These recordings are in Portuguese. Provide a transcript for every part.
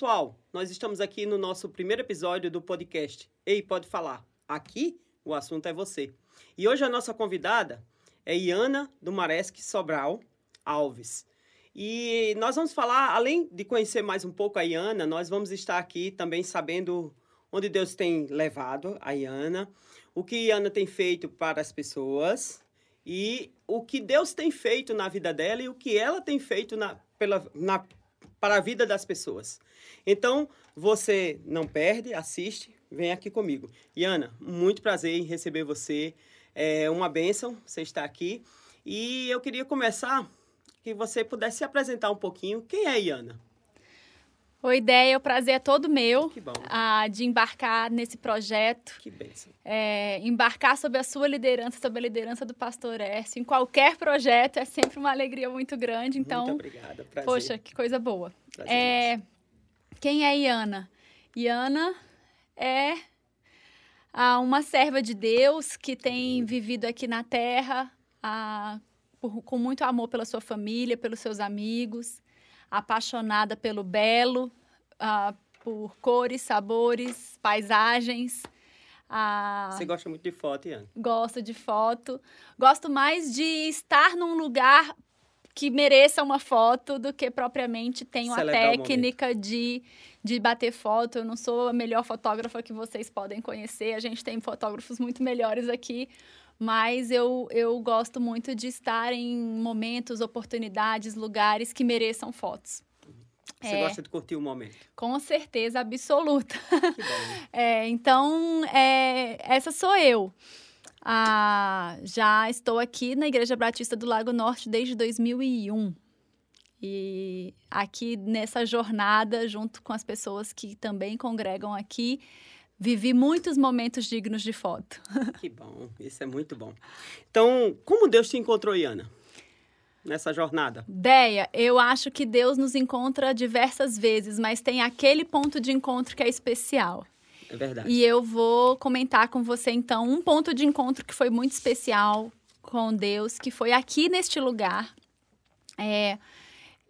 pessoal, nós estamos aqui no nosso primeiro episódio do podcast Ei, pode falar. Aqui o assunto é você. E hoje a nossa convidada é Iana do Maresc Sobral Alves. E nós vamos falar, além de conhecer mais um pouco a Iana, nós vamos estar aqui também sabendo onde Deus tem levado a Iana, o que Iana tem feito para as pessoas e o que Deus tem feito na vida dela e o que ela tem feito na, pela, na, para a vida das pessoas. Então, você não perde, assiste, vem aqui comigo. Iana, muito prazer em receber você. É uma bênção você estar aqui. E eu queria começar que você pudesse se apresentar um pouquinho. Quem é Iana? Oi, ideia, o prazer é todo meu ah, de embarcar nesse projeto, Que bênção. é, embarcar sob a sua liderança, sob a liderança do pastorÉrcio. Em qualquer projeto é sempre uma alegria muito grande, então, muito obrigada. Prazer. poxa, que coisa boa. Prazer É, quem é Iana? Iana é uma serva de Deus que tem vivido aqui na terra por- com muito amor pela sua família, pelos seus amigos, apaixonada pelo belo, ah, por cores, sabores, paisagens. Ah, Você gosta muito de foto, Iana? gosto de foto. Gosto mais de estar num lugar que mereça uma foto do que propriamente tenho a Celebrar o técnica de, de bater foto. Eu não sou a melhor fotógrafa que vocês podem conhecer. A gente tem fotógrafos muito melhores aqui. Mas eu, eu gosto muito de estar em momentos, oportunidades, lugares que mereçam fotos. Você É. gosta de curtir o momento. Com certeza absoluta. Que bom. É, então, é, essa sou eu. Ah, já estou aqui na Igreja Batista do Lago Norte desde 2001. E aqui nessa jornada, junto com as pessoas que também congregam aqui, vivi muitos momentos dignos de foto. que bom. Isso é muito bom. Então, como Deus te encontrou, Iana? Nessa jornada? Deia, eu acho que Deus nos encontra diversas vezes, mas tem aquele ponto de encontro que é especial. É verdade. E eu vou comentar com você, então, um ponto de encontro que foi muito especial com Deus, que foi aqui neste lugar. É,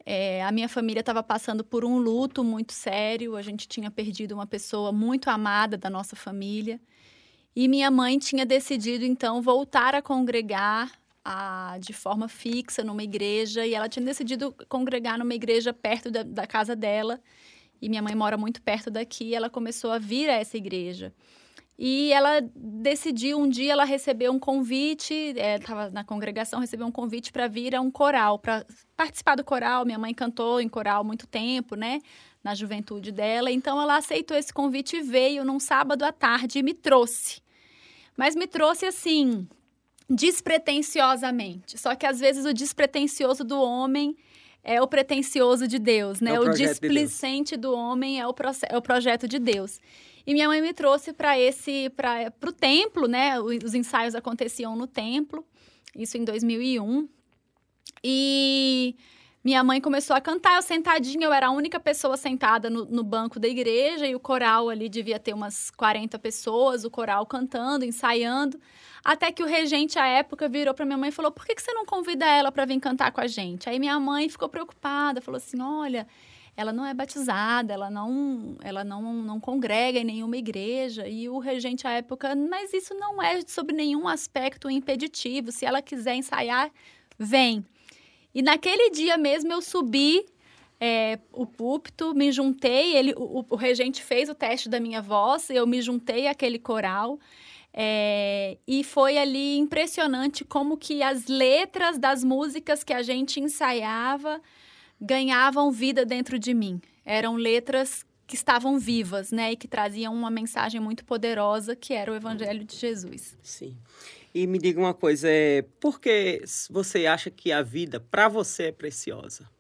é, a minha família estava passando por um luto muito sério, a gente tinha perdido uma pessoa muito amada da nossa família. E minha mãe tinha decidido, então, voltar a congregar a, de forma fixa numa igreja, e ela tinha decidido congregar numa igreja perto da, da casa dela e minha mãe mora muito perto daqui, ela começou a vir a essa igreja. E ela decidiu, um dia ela recebeu um convite, estava na congregação, recebeu um convite para vir a um coral, para participar do coral. Minha mãe cantou em coral muito tempo, né? Na juventude dela. Então ela aceitou esse convite e veio num sábado à tarde e me trouxe. Mas me trouxe assim, despretensiosamente. Só que às vezes o despretensioso do homem é o pretensioso de Deus, né? É o o projeto de displicente do homem é o, é o projeto de Deus. E minha mãe me trouxe para esse, para o templo, né? Os ensaios aconteciam no templo, isso em 2001. E minha mãe começou a cantar, eu sentadinha, eu era a única pessoa sentada no, no banco da igreja e o coral ali devia ter umas 40 pessoas, o coral cantando, ensaiando. Até que o regente, à época, virou para minha mãe e falou: por que, que você não convida ela para vir cantar com a gente? Aí minha mãe ficou preocupada, falou assim: olha, ela não é batizada, ela não, ela não, não congrega em nenhuma igreja. E o regente, à época, mas isso não é sobre nenhum aspecto impeditivo. Se ela quiser ensaiar, vem. E naquele dia mesmo eu subi é, o púlpito, me juntei, ele, o, o regente fez o teste da minha voz, eu me juntei àquele coral. É, e foi ali impressionante como que as letras das músicas que a gente ensaiava ganhavam vida dentro de mim. Eram letras que estavam vivas, né? E que traziam uma mensagem muito poderosa, que era o Evangelho de Jesus. Sim. E me diga uma coisa, é, por que você acha que a vida para você é preciosa?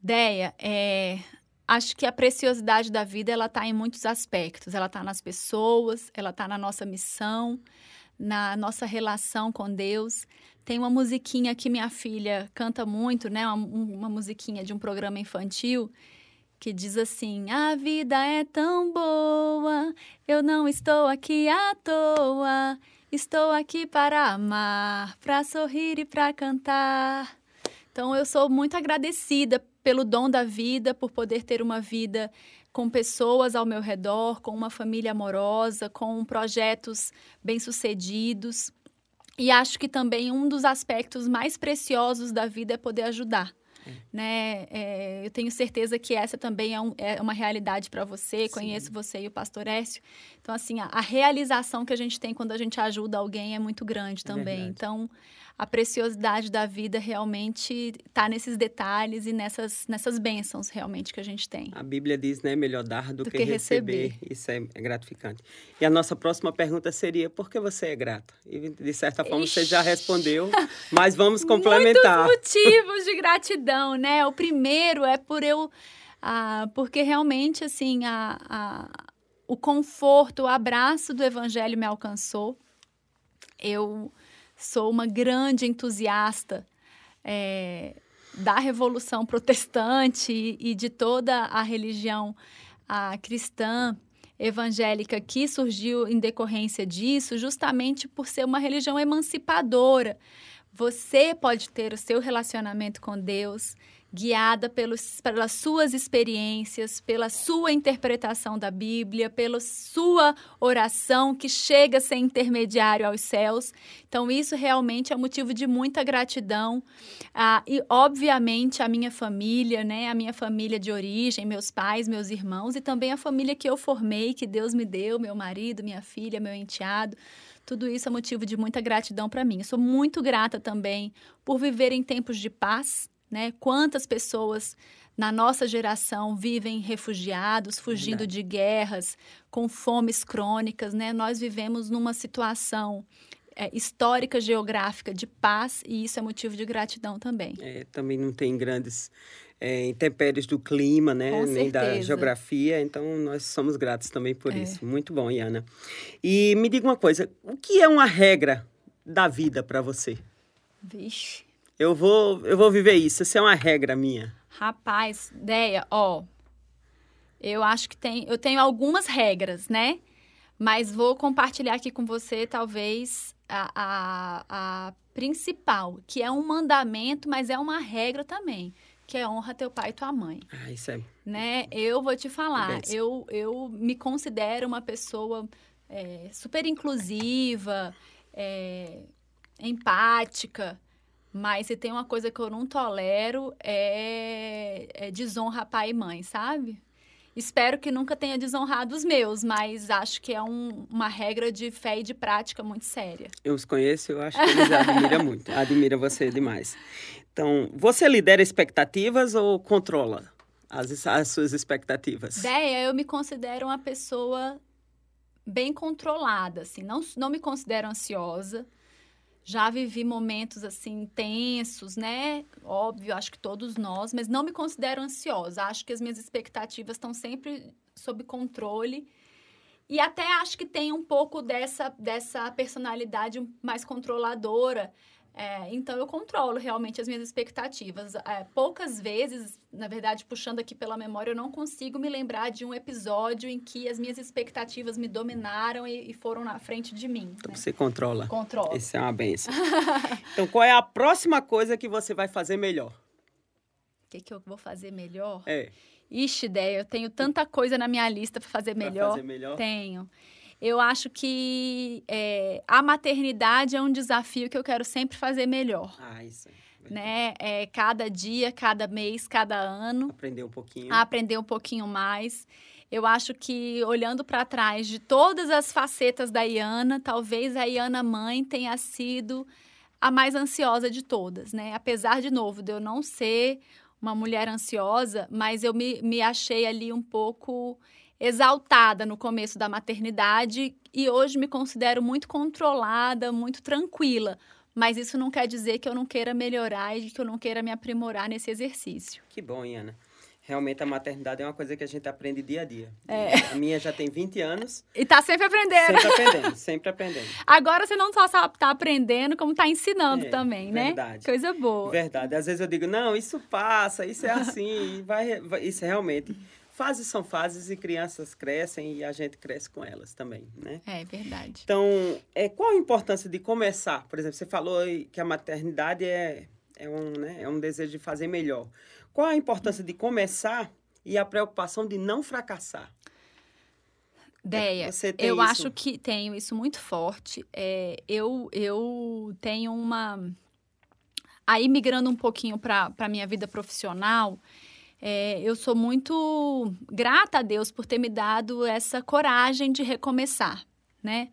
Deia, é, acho que a preciosidade da vida ela está em muitos aspectos. Ela está nas pessoas, ela está na nossa missão, na nossa relação com Deus. Tem uma musiquinha que minha filha canta muito, né? Uma, uma musiquinha de um programa infantil que diz assim: A vida é tão boa, eu não estou aqui à toa. Estou aqui para amar, para sorrir e para cantar. Então eu sou muito agradecida pelo dom da vida, por poder ter uma vida com pessoas ao meu redor, com uma família amorosa, com projetos bem-sucedidos. E acho que também um dos aspectos mais preciosos da vida é poder ajudar. É. Né? É, eu tenho certeza que essa também é, um, é uma realidade para você. Sim. Conheço você e o pastor Écio. Então, assim, a, a, realização que a gente tem quando a gente ajuda alguém é muito grande é também. então, a preciosidade da vida realmente está nesses detalhes e nessas, nessas bênçãos realmente que a gente tem. A Bíblia diz, né, melhor dar do, do que, que receber. receber. Isso é, é gratificante. E a nossa próxima pergunta seria, por que você é grata? E de certa forma Ixi. você já respondeu, mas vamos complementar. Muitos motivos de gratidão, né? O primeiro é por eu... Ah, porque realmente, assim, a, a, o conforto, o abraço do evangelho me alcançou. Eu sou uma grande entusiasta é, da Revolução Protestante e, e de toda a religião a cristã evangélica que surgiu em decorrência disso, justamente por ser uma religião emancipadora. Você pode ter o seu relacionamento com Deus guiada pelos, pelas suas experiências, pela sua interpretação da Bíblia, pela sua oração que chega a ser intermediário aos céus. Então, isso realmente é motivo de muita gratidão. Ah, e, obviamente, a minha família, né? A minha família de origem, meus pais, meus irmãos e também a família que eu formei, que Deus me deu, meu marido, minha filha, meu enteado. Tudo isso é motivo de muita gratidão para mim. Eu sou muito grata também por viver em tempos de paz, né? Quantas pessoas na nossa geração vivem refugiados, fugindo Verdade. de guerras, com fomes crônicas, né? Nós vivemos numa situação é, histórica, geográfica de paz e isso é motivo de gratidão também. É, também não tem grandes é, intempéries do clima, né? Com Nem certeza. da geografia, então nós somos gratos também por é. isso. Muito bom, Iana. E me diga uma coisa, o que é uma regra da vida para você? Vixe. Eu vou, eu vou viver isso. Isso é uma regra minha. Rapaz, ideia, ó. Eu acho que tem, eu tenho algumas regras, né? Mas vou compartilhar aqui com você, talvez, a, a, a principal, que é um mandamento, mas é uma regra também, que é honra teu pai e tua mãe. Ah, isso é. Né? Eu vou te falar, eu, eu me considero uma pessoa é, super inclusiva, é, empática. Mas se tem uma coisa que eu não tolero é, é desonra pai e mãe, sabe? Espero que nunca tenha desonrado os meus, mas acho que é um, uma regra de fé e de prática muito séria. Eu os conheço, eu acho que eles admiram muito. Admira você demais. Então, você lidera expectativas ou controla as, as suas expectativas? Ideia, eu me considero uma pessoa bem controlada, assim. Não, não me considero ansiosa já vivi momentos assim tensos, né? Óbvio, acho que todos nós, mas não me considero ansiosa. Acho que as minhas expectativas estão sempre sob controle. E até acho que tem um pouco dessa, dessa personalidade mais controladora. É, então, eu controlo realmente as minhas expectativas. É, poucas vezes, na verdade, puxando aqui pela memória, eu não consigo me lembrar de um episódio em que as minhas expectativas me dominaram e, e foram na frente de mim. Então, né? você controla. Controla. Isso é uma benção. então, qual é a próxima coisa que você vai fazer melhor? O que, que eu vou fazer melhor? É. Ixi, ideia, eu tenho tanta coisa na minha lista para fazer melhor. fazer melhor? Tenho. Eu acho que é, a maternidade é um desafio que eu quero sempre fazer melhor. Ah, isso. É né? É, cada dia, cada mês, cada ano. Aprender um pouquinho. Aprender um pouquinho mais. Eu acho que, olhando para trás de todas as facetas da Iana, talvez a Iana mãe tenha sido a mais ansiosa de todas, né? Apesar, de novo, de eu não ser uma mulher ansiosa, mas eu me, me achei ali um pouco exaltada no começo da maternidade e hoje me considero muito controlada, muito tranquila. Mas isso não quer dizer que eu não queira melhorar e que eu não queira me aprimorar nesse exercício. Que bom, Iana. Realmente a maternidade é uma coisa que a gente aprende dia a dia. É. A minha já tem 20 anos. E tá sempre aprendendo. Sempre aprendendo, sempre aprendendo. Agora você não só tá aprendendo, como tá ensinando é, também, né? Verdade. Coisa boa. Verdade. Às vezes eu digo, não, isso passa, isso é assim, vai, vai, isso é realmente fases são fases e crianças crescem e a gente cresce com elas também, né? É verdade. Então, é, qual a importância de começar? Por exemplo, você falou que a maternidade é, é, um, né, é um desejo de fazer melhor. qual a importância de começar e a preocupação de não fracassar? Deia, eu isso? acho que tenho isso muito forte. É, eu, eu tenho uma. Aí, migrando um pouquinho para a minha vida profissional, é, eu sou muito grata a Deus por ter me dado essa coragem de recomeçar, né?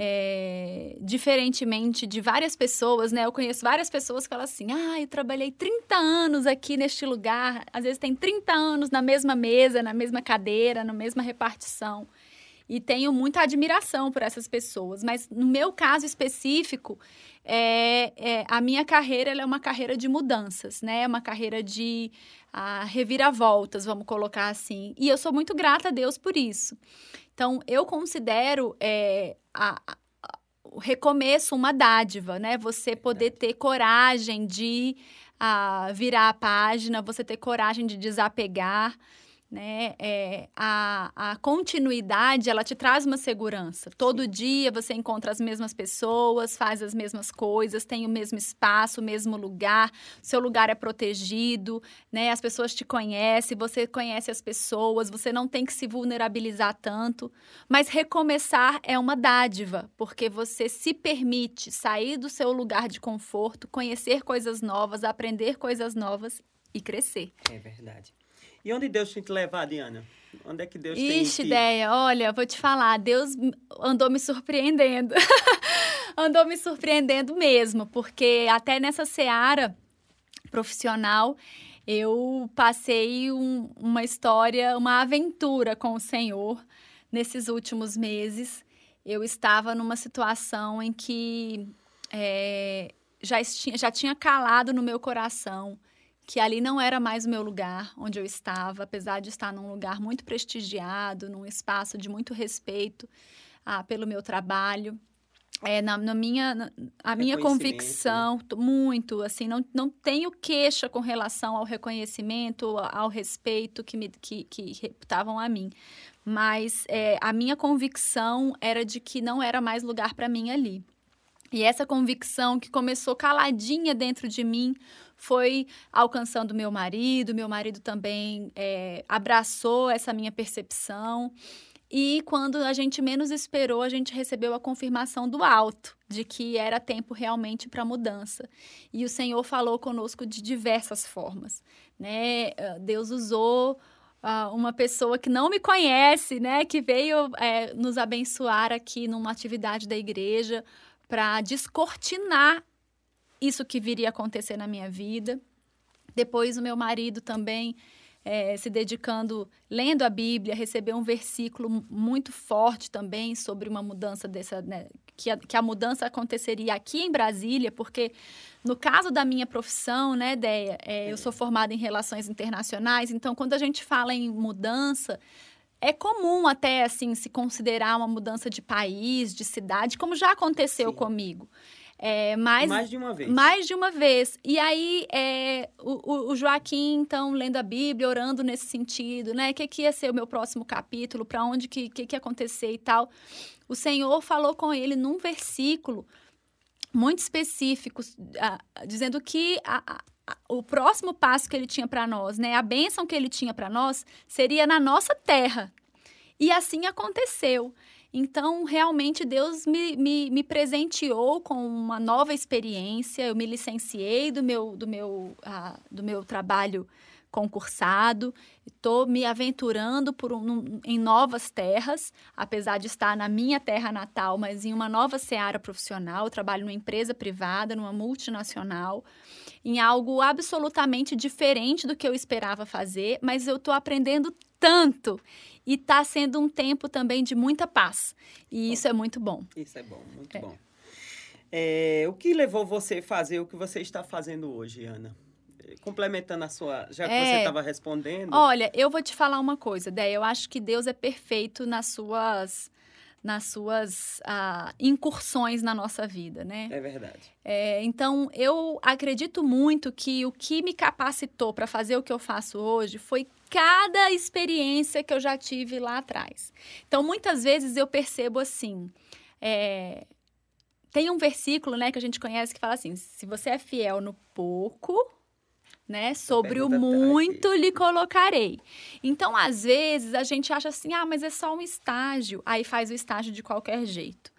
É, diferentemente de várias pessoas, né? Eu conheço várias pessoas que falam assim: ah, eu trabalhei 30 anos aqui neste lugar, às vezes tem 30 anos na mesma mesa, na mesma cadeira, na mesma repartição e tenho muita admiração por essas pessoas. Mas no meu caso específico, é, é a minha carreira é uma carreira de mudanças, né? É uma carreira de a, reviravoltas, vamos colocar assim. E eu sou muito grata a Deus por isso. Então, eu considero é, a, a, o recomeço uma dádiva, né? Você poder ter coragem de a, virar a página, você ter coragem de desapegar né? É, a, a continuidade, ela te traz uma segurança. Todo Sim. dia você encontra as mesmas pessoas, faz as mesmas coisas, tem o mesmo espaço, o mesmo lugar, seu lugar é protegido, né? As pessoas te conhecem, você conhece as pessoas, você não tem que se vulnerabilizar tanto. Mas recomeçar é uma dádiva, porque você se permite sair do seu lugar de conforto, conhecer coisas novas, aprender coisas novas e crescer. É verdade. E onde Deus tem te levar, Diana? Onde é que Deus Ixi, tem Ixi, ideia. Olha, vou te falar, Deus andou me surpreendendo. andou me surpreendendo mesmo, porque até nessa seara profissional, eu passei um, uma história, uma aventura com o Senhor nesses últimos meses. Eu estava numa situação em que é, já, tinha, já tinha calado no meu coração que ali não era mais o meu lugar onde eu estava, apesar de estar num lugar muito prestigiado, num espaço de muito respeito ah, pelo meu trabalho. É, na, na minha, na, a minha convicção, muito, assim, não, não tenho queixa com relação ao reconhecimento, ao respeito que, me, que, que reputavam a mim. Mas é, a minha convicção era de que não era mais lugar para mim ali. E essa convicção que começou caladinha dentro de mim foi alcançando meu marido, meu marido também é, abraçou essa minha percepção. E quando a gente menos esperou, a gente recebeu a confirmação do alto de que era tempo realmente para mudança. E o Senhor falou conosco de diversas formas, né? Ah, Deus usou uh, uma pessoa que não me conhece, né? Que veio é, nos abençoar aqui numa atividade da igreja para descortinar isso que viria a acontecer na minha vida. Depois, o meu marido também é, se dedicando, lendo a Bíblia, recebeu um versículo muito forte também sobre uma mudança dessa, né, que, a, que a mudança aconteceria aqui em Brasília, porque no caso da minha profissão, né, Deia, é, eu sou formada em relações internacionais, então quando a gente fala em mudança, é comum até assim se considerar uma mudança de país, de cidade, como já aconteceu Sim. comigo. É, mais, mais de uma vez. Mais de uma vez. E aí, é, o, o, Joaquim, então, lendo a Bíblia, orando nesse sentido, né? O que, que ia ser o meu próximo capítulo, para onde que, que, que ia acontecer e tal. O Senhor falou com ele num versículo muito específico, dizendo que a, a, o próximo passo que ele tinha para nós, né? A bênção que ele tinha para nós seria na nossa terra. E assim aconteceu. Então, realmente, Deus me, me, me, presenteou com uma nova experiência. Eu me licenciei do meu, do meu, uh, do meu trabalho concursado, estou me aventurando por um, em novas terras, apesar de estar na minha terra natal, mas em uma nova seara profissional. Eu trabalho numa empresa privada, numa multinacional, em algo absolutamente diferente do que eu esperava fazer, mas eu estou aprendendo tanto e está sendo um tempo também de muita paz. E bom, isso é muito bom. Isso é bom, muito é. bom. É, o que levou você a fazer o que você está fazendo hoje, Ana? Complementando a sua. Já que é, você estava respondendo. Olha, eu vou te falar uma coisa, Dé. Eu acho que Deus é perfeito nas suas nas suas ah, incursões na nossa vida, né? É verdade. É, então, eu acredito muito que o que me capacitou para fazer o que eu faço hoje foi cada experiência que eu já tive lá atrás. Então, muitas vezes eu percebo assim. É, tem um versículo, né, que a gente conhece que fala assim: se você é fiel no pouco, né? Sobre o pergunta tá muito lhe colocarei. Então, às vezes, a gente acha assim: ah, mas é só um estágio. Aí faz o estágio de qualquer jeito.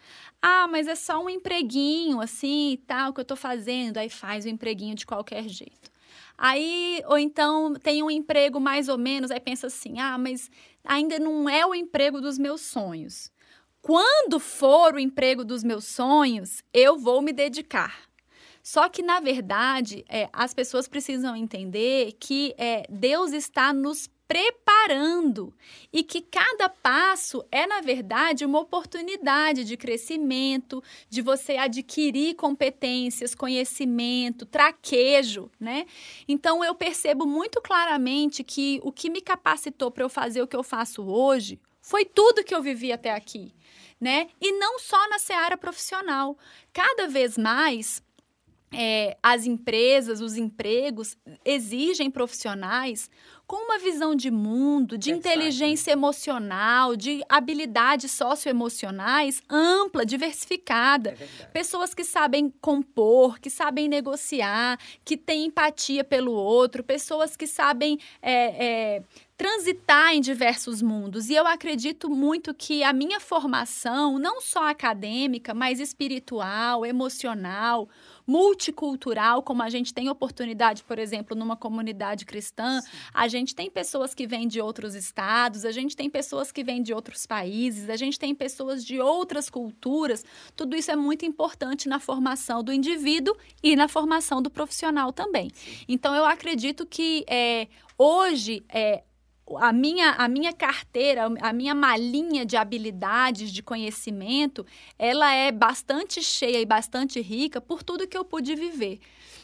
Ah, mas é só um empreguinho, assim e tal, que eu tô fazendo. Aí faz o empreguinho de qualquer jeito. Aí, ou então tem um emprego mais ou menos, aí pensa assim: ah, mas ainda não é o emprego dos meus sonhos. Quando for o emprego dos meus sonhos, eu vou me dedicar. Só que, na verdade, é, as pessoas precisam entender que é, Deus está nos preparando e que cada passo é, na verdade, uma oportunidade de crescimento, de você adquirir competências, conhecimento, traquejo, né? Então eu percebo muito claramente que o que me capacitou para eu fazer o que eu faço hoje foi tudo que eu vivi até aqui, né? E não só na seara profissional. Cada vez mais é, as empresas, os empregos exigem profissionais com uma visão de mundo, de inteligência emocional, de habilidades socioemocionais ampla, diversificada. É Pessoas que sabem compor, que sabem negociar, que têm empatia pelo outro, pessoas que sabem é, é, transitar em diversos mundos. E eu acredito muito que a minha formação, não só acadêmica, mas espiritual, emocional, multicultural, como a gente tem oportunidade, por exemplo, numa comunidade cristã, Sim. a gente tem pessoas que vêm de outros estados, a gente tem pessoas que vêm de outros países, a gente tem pessoas de outras culturas. Tudo isso é muito importante na formação do indivíduo e na formação do profissional também. Sim. Então, eu acredito que é, hoje é, a minha, a minha carteira, a minha malinha de habilidades, de conhecimento, ela é bastante cheia e bastante rica por tudo que eu pude viver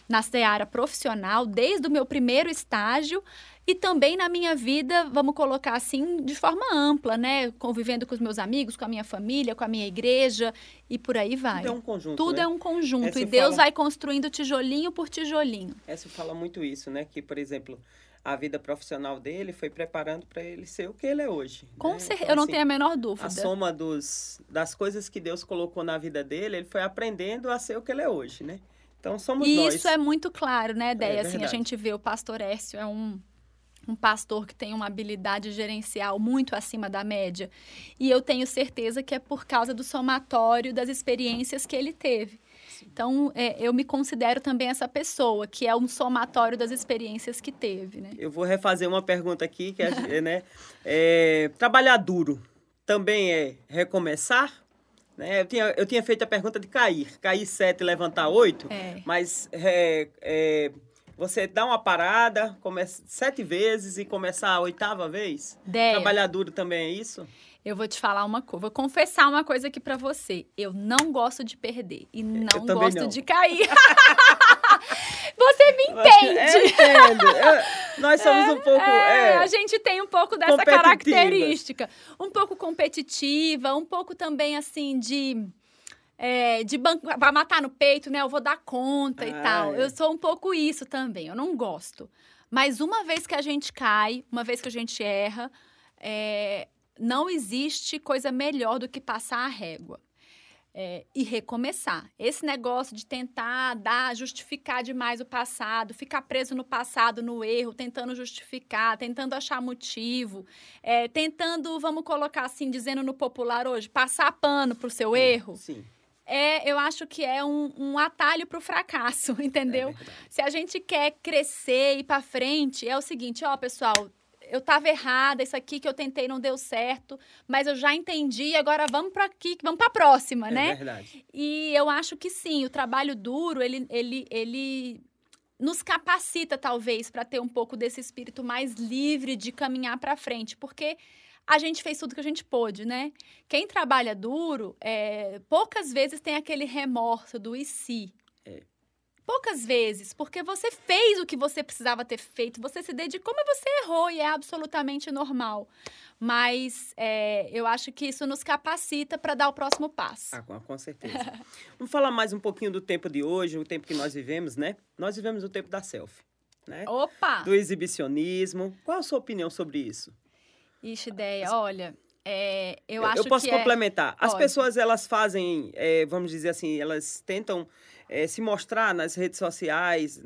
na seara profissional, desde o meu primeiro estágio e também na minha vida, vamos colocar assim, de forma ampla, né? Convivendo com os meus amigos, com a minha família, com a minha igreja e por aí vai. Tudo é um conjunto. Tudo né? é um conjunto. e Deus fala... vai construindo tijolinho por tijolinho. Essa fala muito isso, né? Que, por exemplo, a vida profissional dele foi preparando para ele ser o que ele é hoje. Com né? certeza, então, eu não assim, tenho a menor dúvida. A soma dos, das coisas que Deus colocou na vida dele, ele foi aprendendo a ser o que ele é hoje, né? Então somos e nós. Isso é muito claro, né, Déia? É assim, a gente vê o pastor Écio é um um pastor que tem uma habilidade gerencial muito acima da média. E eu tenho certeza que é por causa do somatório das experiências que ele teve. Então, é, eu me considero também essa pessoa, que é um somatório das experiências que teve, né? Eu vou refazer uma pergunta aqui, que é, né? É, trabalhar duro também é recomeçar? Né? Eu, tinha, eu tinha feito a pergunta de cair. Cair sete e levantar oito, é. mas é, é, você dá uma parada, começa sete vezes e começar a oitava vez? Deia. Trabalhar duro também é isso? Eu vou te falar uma coisa, vou confessar uma coisa aqui para você. Eu não gosto de perder e não gosto não. de cair. você me entende. Eu entendo. Eu, nós somos é, um pouco. É, é, a gente tem um pouco dessa característica. Um pouco competitiva, um pouco também assim de. É, de banco para matar no peito, né? Eu vou dar conta ah, e tal. É. Eu sou um pouco isso também. Eu não gosto. Mas uma vez que a gente cai, uma vez que a gente erra, é, não existe coisa melhor do que passar a régua. É, e recomeçar. Esse negócio de tentar dar, justificar demais o passado, ficar preso no passado, no erro, tentando justificar, tentando achar motivo, é, tentando, vamos colocar assim, dizendo no popular hoje, passar pano para o seu sim, erro. Sim. É, eu acho que é um, um atalho para o fracasso, entendeu? É Se a gente quer crescer e ir para frente, é o seguinte, ó, pessoal, eu estava errada, isso aqui que eu tentei não deu certo, mas eu já entendi, agora vamos para aqui, vamos para a próxima, é né? É verdade. E eu acho que sim, o trabalho duro, ele, ele, ele nos capacita talvez para ter um pouco desse espírito mais livre de caminhar para frente, porque a gente fez tudo que a gente pôde, né? Quem trabalha duro, é, poucas vezes tem aquele remorso do e se. É. Poucas vezes, porque você fez o que você precisava ter feito, você se dedicou, mas você errou e é absolutamente normal. Mas é, eu acho que isso nos capacita para dar o próximo passo. Ah, com, com certeza. Vamos falar mais um pouquinho do tempo de hoje, o tempo que nós vivemos, né? Nós vivemos o tempo da selfie, né? Opa! Do exibicionismo. Qual a sua opinião sobre isso? Ixi, ideia, olha, É, eu, Eu, acho eu posso que é- complementar. As Pode. pessoas, elas fazem, é, vamos dizer assim, elas tentam é, se mostrar nas redes sociais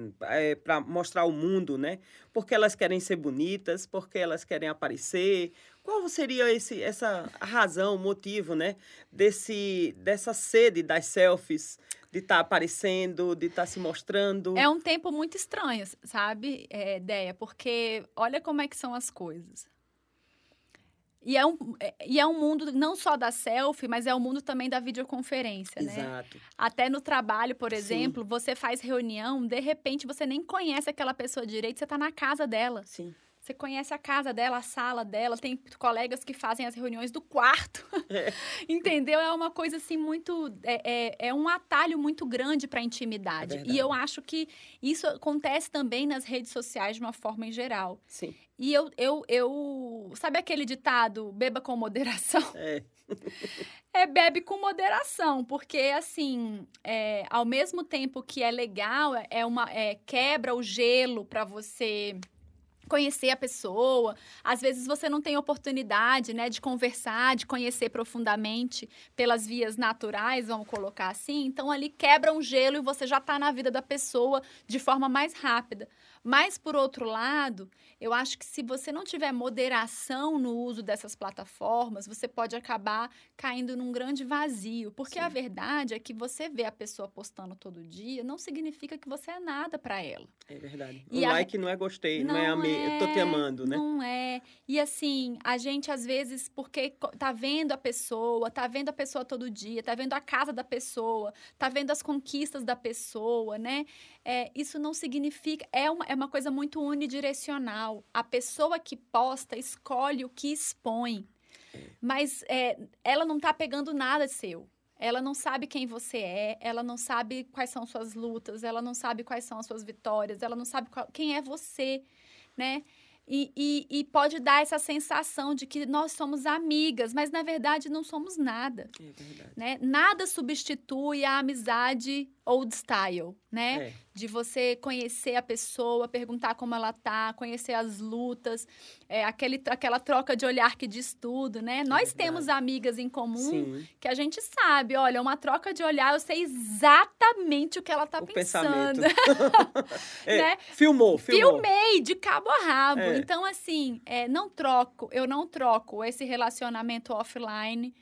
para mostrar ao mundo, né? Porque elas querem ser bonitas, porque elas querem aparecer. Qual seria esse, essa razão, motivo, né? Desse, dessa sede das selfies, de estar aparecendo, de estar se mostrando. É um tempo muito estranho, sabe, é, Deia? Porque olha como é que são as coisas. E é, um, é- e é um mundo não só da selfie, mas é um mundo também da videoconferência, né? Exato. Até no trabalho, por Sim. exemplo, você faz reunião, de repente você nem conhece aquela pessoa direito, você está na casa dela. Sim. Você conhece a casa dela, a sala dela, tem colegas que fazem as reuniões do quarto. É. Entendeu? É uma coisa assim muito. É, é, é um atalho muito grande para a intimidade. É e eu acho que isso acontece também nas redes sociais de uma forma em geral. Sim. E eu, eu, eu. Sabe aquele ditado, beba com moderação? É. É bebe com moderação, porque assim, é, ao mesmo tempo que é legal, é uma é, quebra o gelo para você conhecer a pessoa. Às vezes você não tem oportunidade, né, de conversar, de conhecer profundamente pelas vias naturais, vamos colocar assim. Então ali quebra um gelo e você já está na vida da pessoa de forma mais rápida. Mas por outro lado, eu acho que se você não tiver moderação no uso dessas plataformas, você pode acabar caindo num grande vazio. Porque a Sim. verdade é que você vê a pessoa postando todo dia, não significa que você é nada para ela. É verdade. E um a- like não é gostei, não, é amei, eu tô te é, amando, né? Não é. E assim, a gente às vezes, porque tá vendo a pessoa, tá vendo a pessoa todo dia, tá vendo a casa da pessoa, tá vendo as conquistas da pessoa, né? É, isso não significa. É uma, é uma coisa muito unidirecional. A pessoa que posta escolhe o que expõe. Mas é, ela não tá pegando nada seu. Ela não sabe quem você é, ela não sabe quais são suas lutas, ela não sabe quais são as suas vitórias, ela não sabe qual- quem é você, né? E, e, e pode dar essa sensação de que nós somos amigas, mas na verdade não somos nada, É né? Nada substitui a amizade old style, né? É. De você conhecer a pessoa, perguntar como ela tá, conhecer as lutas, é, aquele, aquela troca de olhar que diz tudo, né? Nós verdade. temos amigas em comum Sim. que a gente sabe, olha, uma troca de olhar, eu sei exatamente o que ela tá o pensando. É, né? Filmou, filmou. Filmei de cabo a rabo. É. Então, assim, é, não troco, eu não troco esse relacionamento offline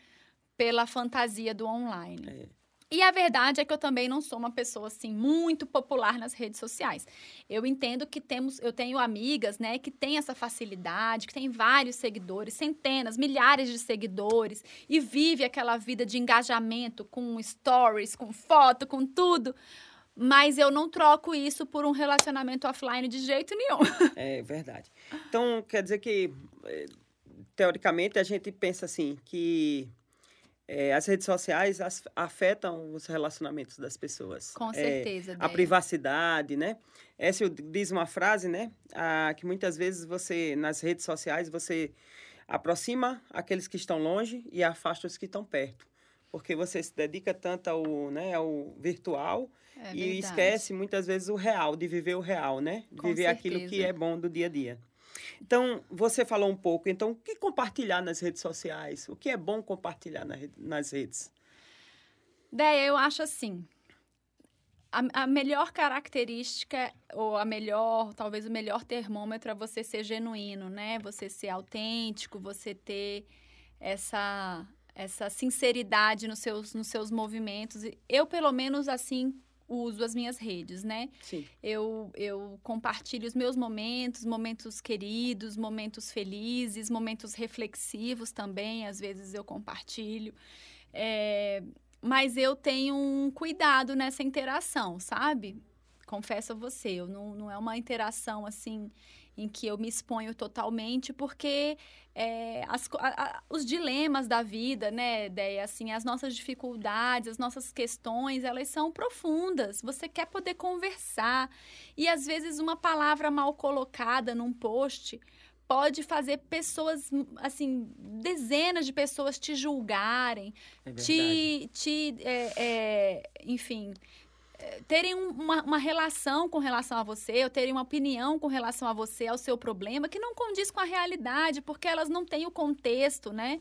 pela fantasia do online. E a verdade é que eu também não sou uma pessoa assim muito popular nas redes sociais. Eu entendo que temos, eu tenho amigas, né, que têm essa facilidade, que têm vários seguidores, centenas, milhares de seguidores e vive aquela vida de engajamento com stories, com foto, com tudo. Mas eu não troco isso por um relacionamento offline de jeito nenhum. É verdade. Então, quer dizer que, eh, teoricamente, a gente pensa assim, que eh, as redes sociais as- afetam os relacionamentos das pessoas. Com É, certeza, a Déia. privacidade, né? Essa diz uma frase, né? Ah, que muitas vezes você, nas redes sociais, você aproxima aqueles que estão longe e afasta os que estão perto. Porque você se dedica tanto ao, né, ao virtual É e esquece muitas vezes o real, de viver o real, né? Com viver aquilo que certeza. é bom do dia a dia. Então, você falou um pouco, então, o que compartilhar nas redes sociais? O que é bom compartilhar na nas redes? Déia, eu acho assim. A, a melhor característica, ou a melhor, talvez o melhor termômetro é você ser genuíno, né? Você ser autêntico, você ter essa, essa sinceridade nos seus, nos seus movimentos. Eu, pelo menos, assim, uso as minhas redes, né? Sim. Eu, eu compartilho os meus momentos, momentos queridos, momentos felizes, momentos reflexivos também, às vezes eu compartilho. É, mas eu tenho um cuidado nessa interação, sabe? Confesso a você, eu não, não é uma interação assim em que eu me exponho totalmente, porque é, as a- a- os dilemas da vida, né, Déia, assim, as nossas dificuldades, as nossas questões, elas são profundas. Você quer poder conversar. E às vezes uma palavra mal colocada num post pode fazer pessoas, assim, dezenas de pessoas te julgarem, É te, te é, é, enfim, terem uma, uma, relação com relação a você, ou terem uma opinião com relação a você, ao seu problema, que não condiz com a realidade, porque elas não têm o contexto, né?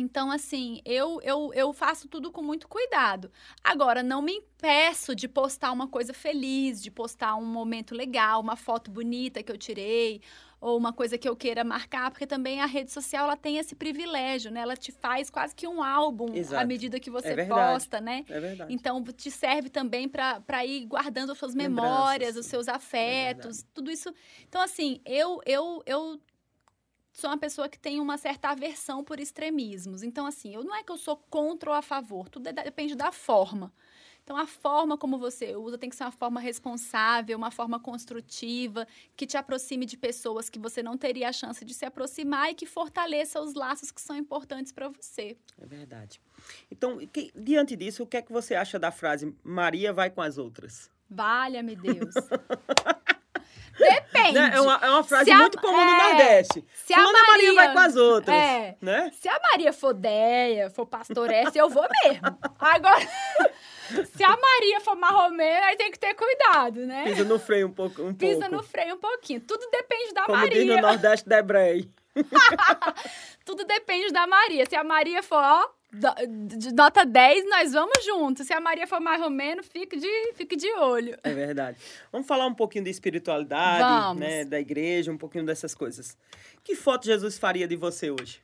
Então, assim, eu, eu, eu faço tudo com muito cuidado. Agora, não me impeço de postar uma coisa feliz, de postar um momento legal, uma foto bonita que eu tirei, ou uma coisa que eu queira marcar, porque também a rede social ela tem esse privilégio, né? Ela te faz quase que um álbum Exato. à medida que você é posta, né? É verdade. Então te serve também para ir guardando as suas memórias, os seus é afetos, é tudo isso. Então assim, eu eu eu sou uma pessoa que tem uma certa aversão por extremismos. Então assim, eu não é que eu sou contra ou a favor, tudo é depende da forma. Então, a forma como você usa tem que ser uma forma responsável, uma forma construtiva, que te aproxime de pessoas que você não teria a chance de se aproximar e que fortaleça os laços que são importantes para você. É verdade. Então, que, diante disso, o que é que você acha da frase Maria vai com as outras? Valha-me Deus. Depende. Né? É, uma, é uma frase a, muito comum é, no Nordeste. Se a Maria, Maria, vai com as outras. É, né? Se a Maria for Deia, for pastoressa, eu vou mesmo. Agora, se a Maria for marromena, aí tem que ter cuidado, né? Pisa no freio um pouco. Um Pisa pouco. no freio um pouquinho. Tudo depende da Como Maria. Como diz no Nordeste da Ebrei. Tudo depende da Maria. Se a Maria for, ó, de nota 10, nós vamos juntos. Se a Maria for mais ou menos, fique de, fique de olho. É verdade. Vamos falar um pouquinho de espiritualidade, né? Da igreja, um pouquinho dessas coisas. Que foto Jesus faria de você hoje?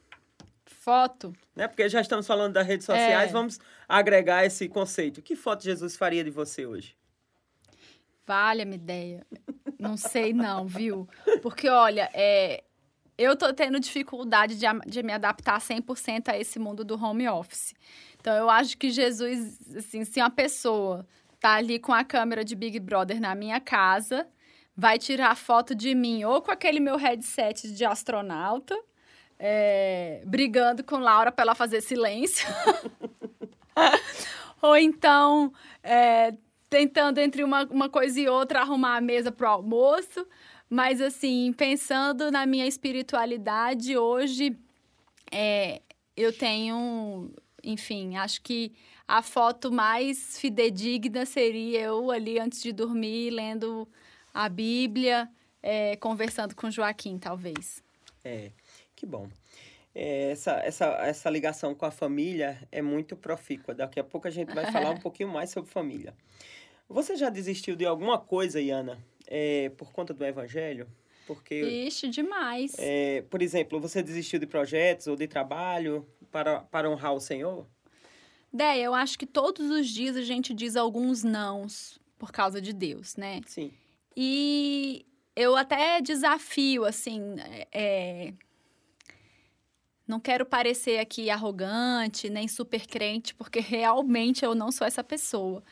Foto? Né? Porque já estamos falando das redes sociais, é. vamos agregar esse conceito. Que foto Jesus faria de você hoje? Valha-me ideia. Não sei não, viu? Porque, olha, é, eu tô tendo dificuldade de, de me adaptar 100% a esse mundo do home office. Então, eu acho que Jesus, assim, se uma pessoa tá ali com a câmera de Big Brother na minha casa, vai tirar foto de mim ou com aquele meu headset de astronauta, é, brigando com Laura para ela fazer silêncio. ou então, é, tentando entre uma, uma coisa e outra arrumar a mesa pro almoço. Mas, assim, pensando na minha espiritualidade, hoje é, eu tenho, enfim, acho que a foto mais fidedigna seria eu ali antes de dormir, lendo a Bíblia, é, conversando com Joaquim, talvez. É, que bom. É, essa, essa, essa ligação com a família é muito profícua. Daqui a pouco a gente vai falar um pouquinho mais sobre família. Você já desistiu de alguma coisa, Iana, é, por conta do evangelho? Porque. Ixi, demais. É, por exemplo, você desistiu de projetos ou de trabalho para, para honrar o Senhor? Déia, eu acho que todos os dias a gente diz alguns nãos por causa de Deus, né? Sim. E eu até desafio, assim, é... não quero parecer aqui arrogante, nem super crente, porque realmente eu não sou essa pessoa.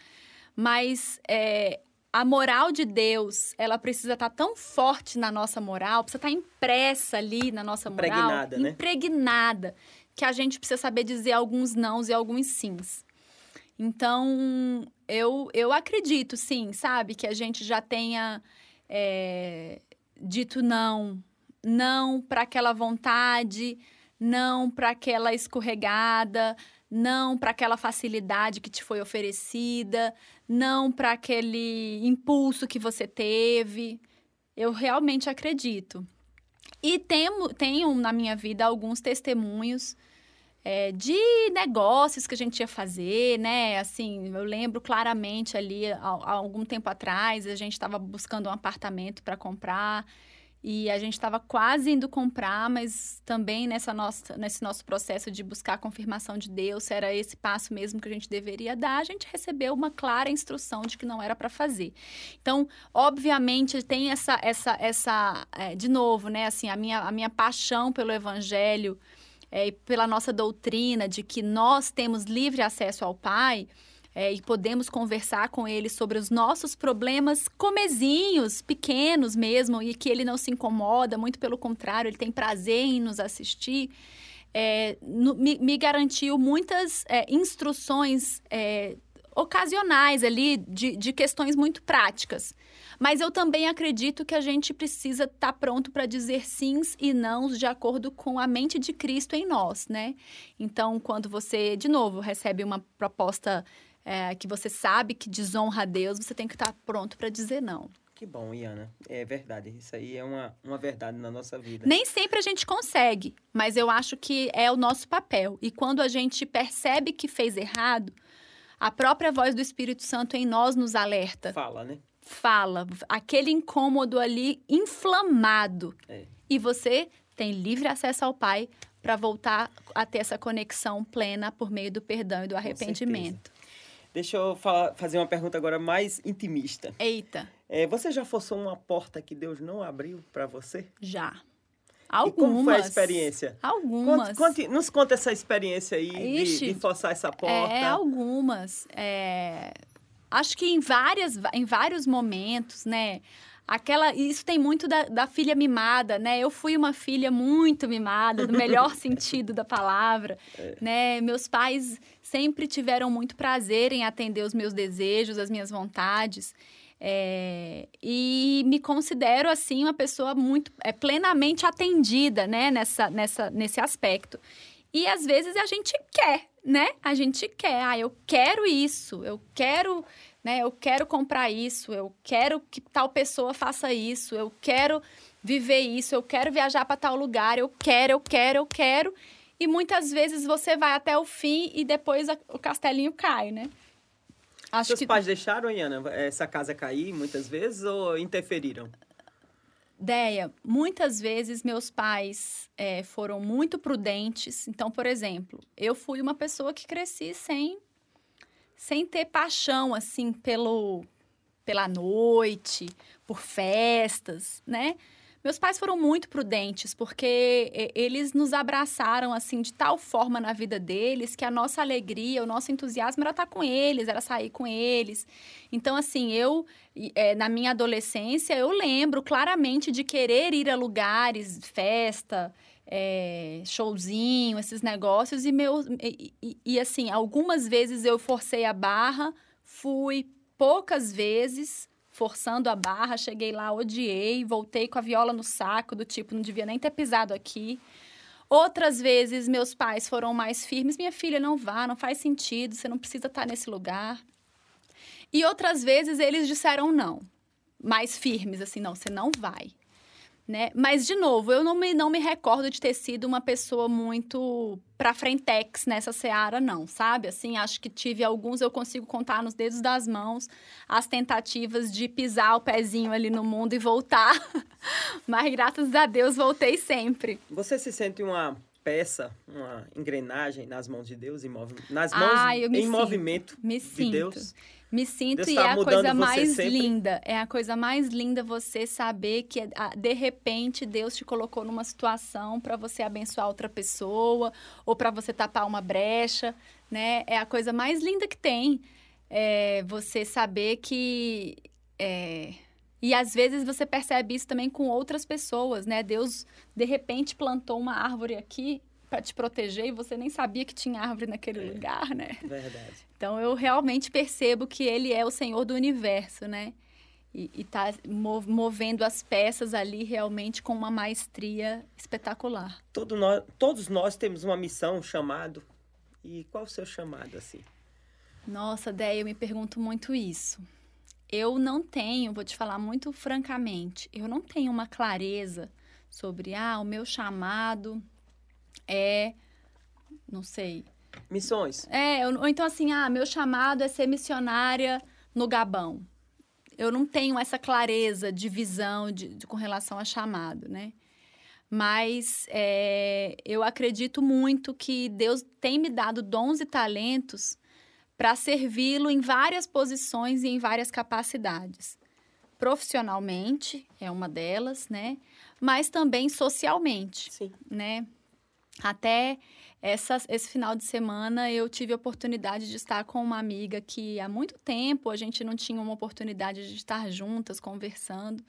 Mas é, a moral de Deus, ela precisa estar tá tão forte na nossa moral, precisa estar tá impressa ali na nossa moral, impregnada, né? impregnada, que a gente precisa saber dizer alguns nãos e alguns sims. Então, eu, eu acredito, sim, sabe, que a gente já tenha é, dito não, não para aquela vontade, não para aquela escorregada, não para aquela facilidade que te foi oferecida, não para aquele impulso que você teve. Eu realmente acredito. E tenho, tenho na minha vida alguns testemunhos é, de negócios que a gente ia fazer, né? Assim, eu lembro claramente ali, há, há algum tempo atrás, a gente estava buscando um apartamento para comprar. E a gente estava quase indo comprar, mas também nessa nossa, nesse nosso processo de buscar a confirmação de Deus, era esse passo mesmo que a gente deveria dar, a gente recebeu uma clara instrução de que não era para fazer. Então, obviamente, tem essa, essa, essa é, de novo, né? Assim, a minha, a minha paixão pelo Evangelho é, e pela nossa doutrina de que nós temos livre acesso ao Pai é, e podemos conversar com ele sobre os nossos problemas comezinhos, pequenos mesmo, e que ele não se incomoda, muito pelo contrário, ele tem prazer em nos assistir. É, no, me, me, garantiu muitas é, instruções é, ocasionais ali de, de questões muito práticas. Mas eu também acredito que a gente precisa estar tá pronto para dizer sims e nãos de acordo com a mente de Cristo em nós, né? Então, quando você, de novo, recebe uma proposta é, que você sabe que desonra a Deus, você tem que estar pronto para dizer não. Que bom, Iana. É verdade. Isso aí é uma, uma verdade na nossa vida. Nem sempre a gente consegue, mas eu acho que é o nosso papel. E quando a gente percebe que fez errado, a própria voz do Espírito Santo em nós nos alerta. Fala, né? Fala. Aquele incômodo ali inflamado. É. E você tem livre acesso ao Pai para voltar a ter essa conexão plena por meio do perdão e do arrependimento. Deixa eu fa fazer uma pergunta agora mais intimista. Eita. É, você já forçou uma porta que Deus não abriu para você? Já. Algumas. E como foi a experiência? Algumas. Conte, conte, nos conta essa experiência aí de, de, forçar essa porta. É, algumas. É, acho que em, várias, em vários momentos, né? Aquela, isso tem muito da, da filha mimada, né? Eu fui uma filha muito mimada, no melhor sentido da palavra, é. né? Meus pais sempre tiveram muito prazer em atender os meus desejos, as minhas vontades. É, e me considero, assim, uma pessoa muito é, plenamente atendida, né? Nessa, nessa, nesse aspecto. E às vezes a gente quer, né? A gente quer. Ah, eu quero isso, eu quero né? Eu quero comprar isso, eu quero que tal pessoa faça isso, eu quero viver isso, eu quero viajar para tal lugar, eu quero, eu quero, eu quero. E muitas vezes você vai até o fim e depois a, o castelinho cai, né? Acho Seus que... pais deixaram, Iana, essa casa cair muitas vezes ou interferiram? Deia, muitas vezes meus pais é, foram muito prudentes. Então, por exemplo, eu fui uma pessoa que cresci sem sem ter paixão assim pelo pela noite, por festas, né? Meus pais foram muito prudentes porque eles nos abraçaram assim de tal forma na vida deles que a nossa alegria, o nosso entusiasmo era estar com eles, era sair com eles. Então, assim, eu é, na minha adolescência eu lembro claramente de querer ir a lugares, festa, é, showzinho, esses negócios. E, meu, e, e, e, assim, algumas vezes eu forcei a barra, fui poucas vezes forçando a barra, cheguei lá, odiei, voltei com a viola no saco, do tipo, não devia nem ter pisado aqui. Outras vezes, meus pais foram mais firmes. Minha filha, não vá, não faz sentido, você não precisa estar nesse lugar. E outras vezes, eles disseram não. Mais firmes, assim, não, você não vai né? Mas, de novo, eu não me, não me recordo de ter sido uma pessoa muito pra frentex nessa seara, não, sabe? Assim, acho que tive alguns, eu consigo contar nos dedos das mãos as tentativas de pisar o pezinho ali no mundo e voltar. Mas, graças a Deus, voltei sempre. Você se sente uma peça, uma engrenagem nas mãos de Deus, em mov... nas mãos ah, em sinto. movimento me de sinto. Deus? Me sinto Deus e tá é a coisa mais sempre. linda. É a coisa mais linda você saber que de repente Deus te colocou numa situação para você abençoar outra pessoa ou para você tapar uma brecha, né? É a coisa mais linda que tem. É você saber que é... E às vezes você percebe isso também com outras pessoas, né? Deus de repente plantou uma árvore aqui para te proteger e você nem sabia que tinha árvore naquele é, lugar, né? Verdade. Então eu realmente percebo que ele é o Senhor do universo, né? E, está movendo as peças ali realmente com uma maestria espetacular. Todo nós, todos nós temos uma missão, um chamado. E qual o seu chamado, assim? Nossa, Déia, eu me pergunto muito isso. Eu não tenho, vou te falar muito francamente, eu não tenho uma clareza sobre, ah, o meu chamado é, não sei. Missões. É, ou então assim, ah, meu chamado é ser missionária no Gabão. Eu não tenho essa clareza de visão de, de com relação a chamado, né? Mas é, eu acredito muito que Deus tem me dado dons e talentos para servi-lo em várias posições e em várias capacidades. Profissionalmente é uma delas, né? Mas também socialmente, Sim. né? Até esse final de semana eu tive a oportunidade de estar com uma amiga que há muito tempo a gente não tinha uma oportunidade de estar juntas conversando.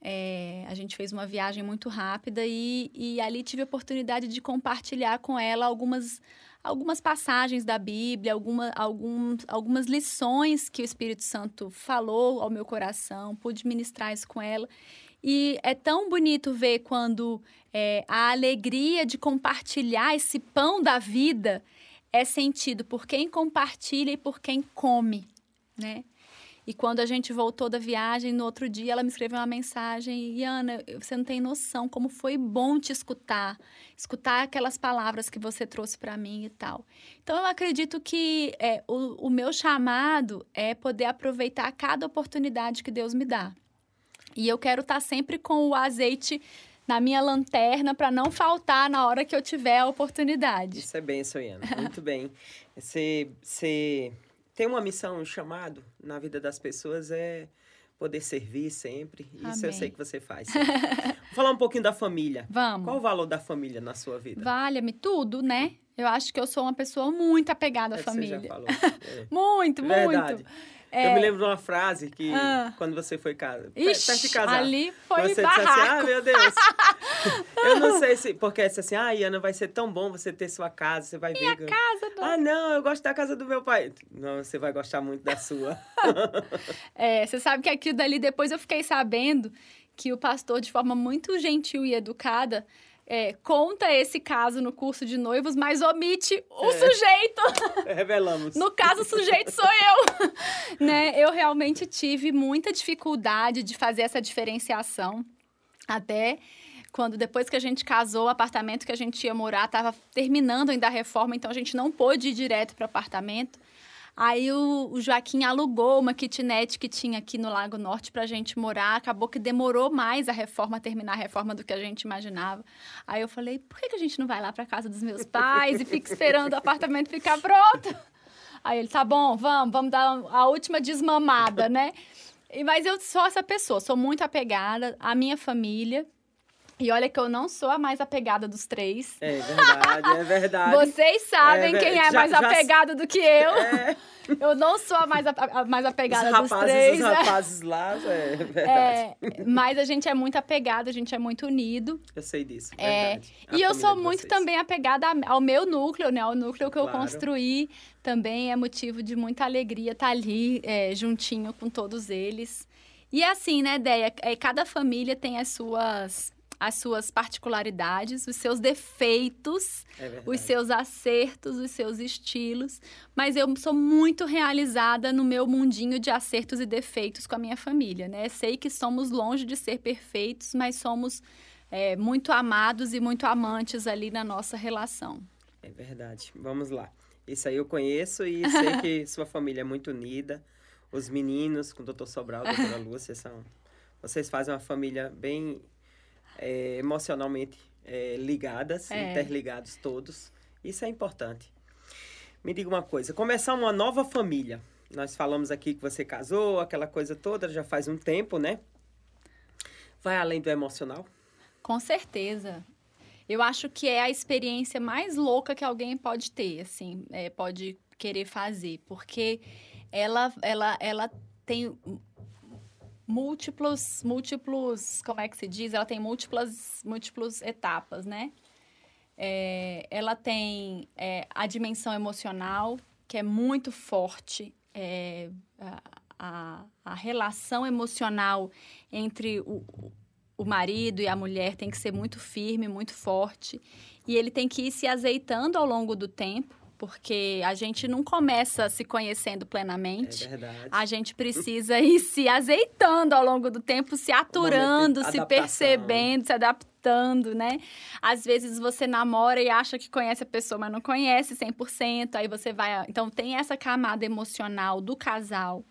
É, a gente fez uma viagem muito rápida e, e ali tive a oportunidade de compartilhar com ela algumas, algumas passagens da Bíblia, alguma, algum, algumas lições que o Espírito Santo falou ao meu coração, pude ministrar isso com ela. E é tão bonito ver quando é, a alegria de compartilhar esse pão da vida é sentido por quem compartilha e por quem come, né? E quando a gente voltou da viagem, no outro dia ela me escreveu uma mensagem: e Ana, você não tem noção como foi bom te escutar, escutar aquelas palavras que você trouxe para mim e tal. Então eu acredito que é, o, o meu chamado é poder aproveitar cada oportunidade que Deus me dá. E eu quero estar tá sempre com o azeite na minha lanterna para não faltar na hora que eu tiver a oportunidade. Isso é bem, Soiana. Muito bem. Você, você tem uma missão, um chamado na vida das pessoas é poder servir sempre. Isso Amém. eu sei que você faz. Vou falar um pouquinho da família. Vamos. Qual o valor da família na sua vida? Vale-me tudo, né? Eu acho que eu sou uma pessoa muito apegada à é família. Você já falou. É. muito, Verdade. muito. É... Eu me lembro de uma frase que ah. quando você foi casa, Ixi, de casar, ali foi você barraco. disse assim, ah, meu Deus. eu não sei se, porque é assim, ah, Ana, vai ser tão bom você ter sua casa, você vai Minha ver. casa do... Ah, não, eu gosto da casa do meu pai. Não, você vai gostar muito da sua. é, você sabe que aquilo dali, depois eu fiquei sabendo que o pastor, de forma muito gentil e educada, é, conta esse caso no curso de noivos, mas omite o é. sujeito. Revelamos. No caso, o sujeito sou eu. né? Eu realmente tive muita dificuldade de fazer essa diferenciação. Até quando depois que a gente casou, o apartamento que a gente ia morar estava terminando ainda a reforma, então a gente não pôde ir direto para o apartamento. Aí o, o, Joaquim alugou uma kitnet que tinha aqui no Lago Norte para a gente morar. Acabou que demorou mais a reforma, terminar a reforma do que a gente imaginava. Aí eu falei, por que, que a gente não vai lá para casa dos meus pais e fica esperando o apartamento ficar pronto? Aí ele, tá bom, vamos, vamos dar a última desmamada, né? Mas eu sou essa pessoa, sou muito apegada à minha família. E olha que eu não sou a mais apegada dos três. É verdade, é verdade. Vocês sabem é, quem é já, mais já, apegado do que eu. É. Eu não sou a mais, a, a mais apegada os rapazes, dos três. Os né? rapazes lá, é verdade. É, mas a gente é muito apegado, a gente é muito unido. Eu sei disso, é, E eu sou muito também apegada ao meu núcleo, né? Ao núcleo que eu claro. construí. Também é motivo de muita alegria estar ali, é, juntinho com todos eles. E é assim, né, Deia? É, cada família tem as suas as suas particularidades, os seus defeitos, é os seus acertos, os seus estilos. Mas eu sou muito realizada no meu mundinho de acertos e defeitos com a minha família, né? Sei que somos longe de ser perfeitos, mas somos é, muito amados e muito amantes ali na nossa relação. É verdade. Vamos lá. Isso aí eu conheço e sei que sua família é muito unida. Os meninos, com o doutor Sobral e a doutora Lúcia, são... Vocês fazem uma família bem é, emocionalmente é, ligadas, é. interligados todos. Isso é importante. Me diga uma coisa, começar uma nova família. Nós falamos aqui que você casou, aquela coisa toda, já faz um tempo, né? Vai além do emocional? Com certeza. Eu acho que é a experiência mais louca que alguém pode ter, assim, é, pode querer fazer, porque ela, ela, ela tem múltiplos, múltiplos, como é que se diz? Ela tem múltiplas, múltiplas etapas, né? É, ela tem é, a dimensão emocional, que é muito forte, é, a, a, relação emocional entre o, o marido e a mulher tem que ser muito firme, muito forte, e ele tem que ir se azeitando ao longo do tempo, porque a gente não começa se conhecendo plenamente. É verdade. A gente precisa ir se azeitando ao longo do tempo, se aturando, se percebendo, se adaptando, né? Às vezes você namora e acha que conhece a pessoa, mas não conhece 100%, aí você vai, então tem essa camada emocional do casal.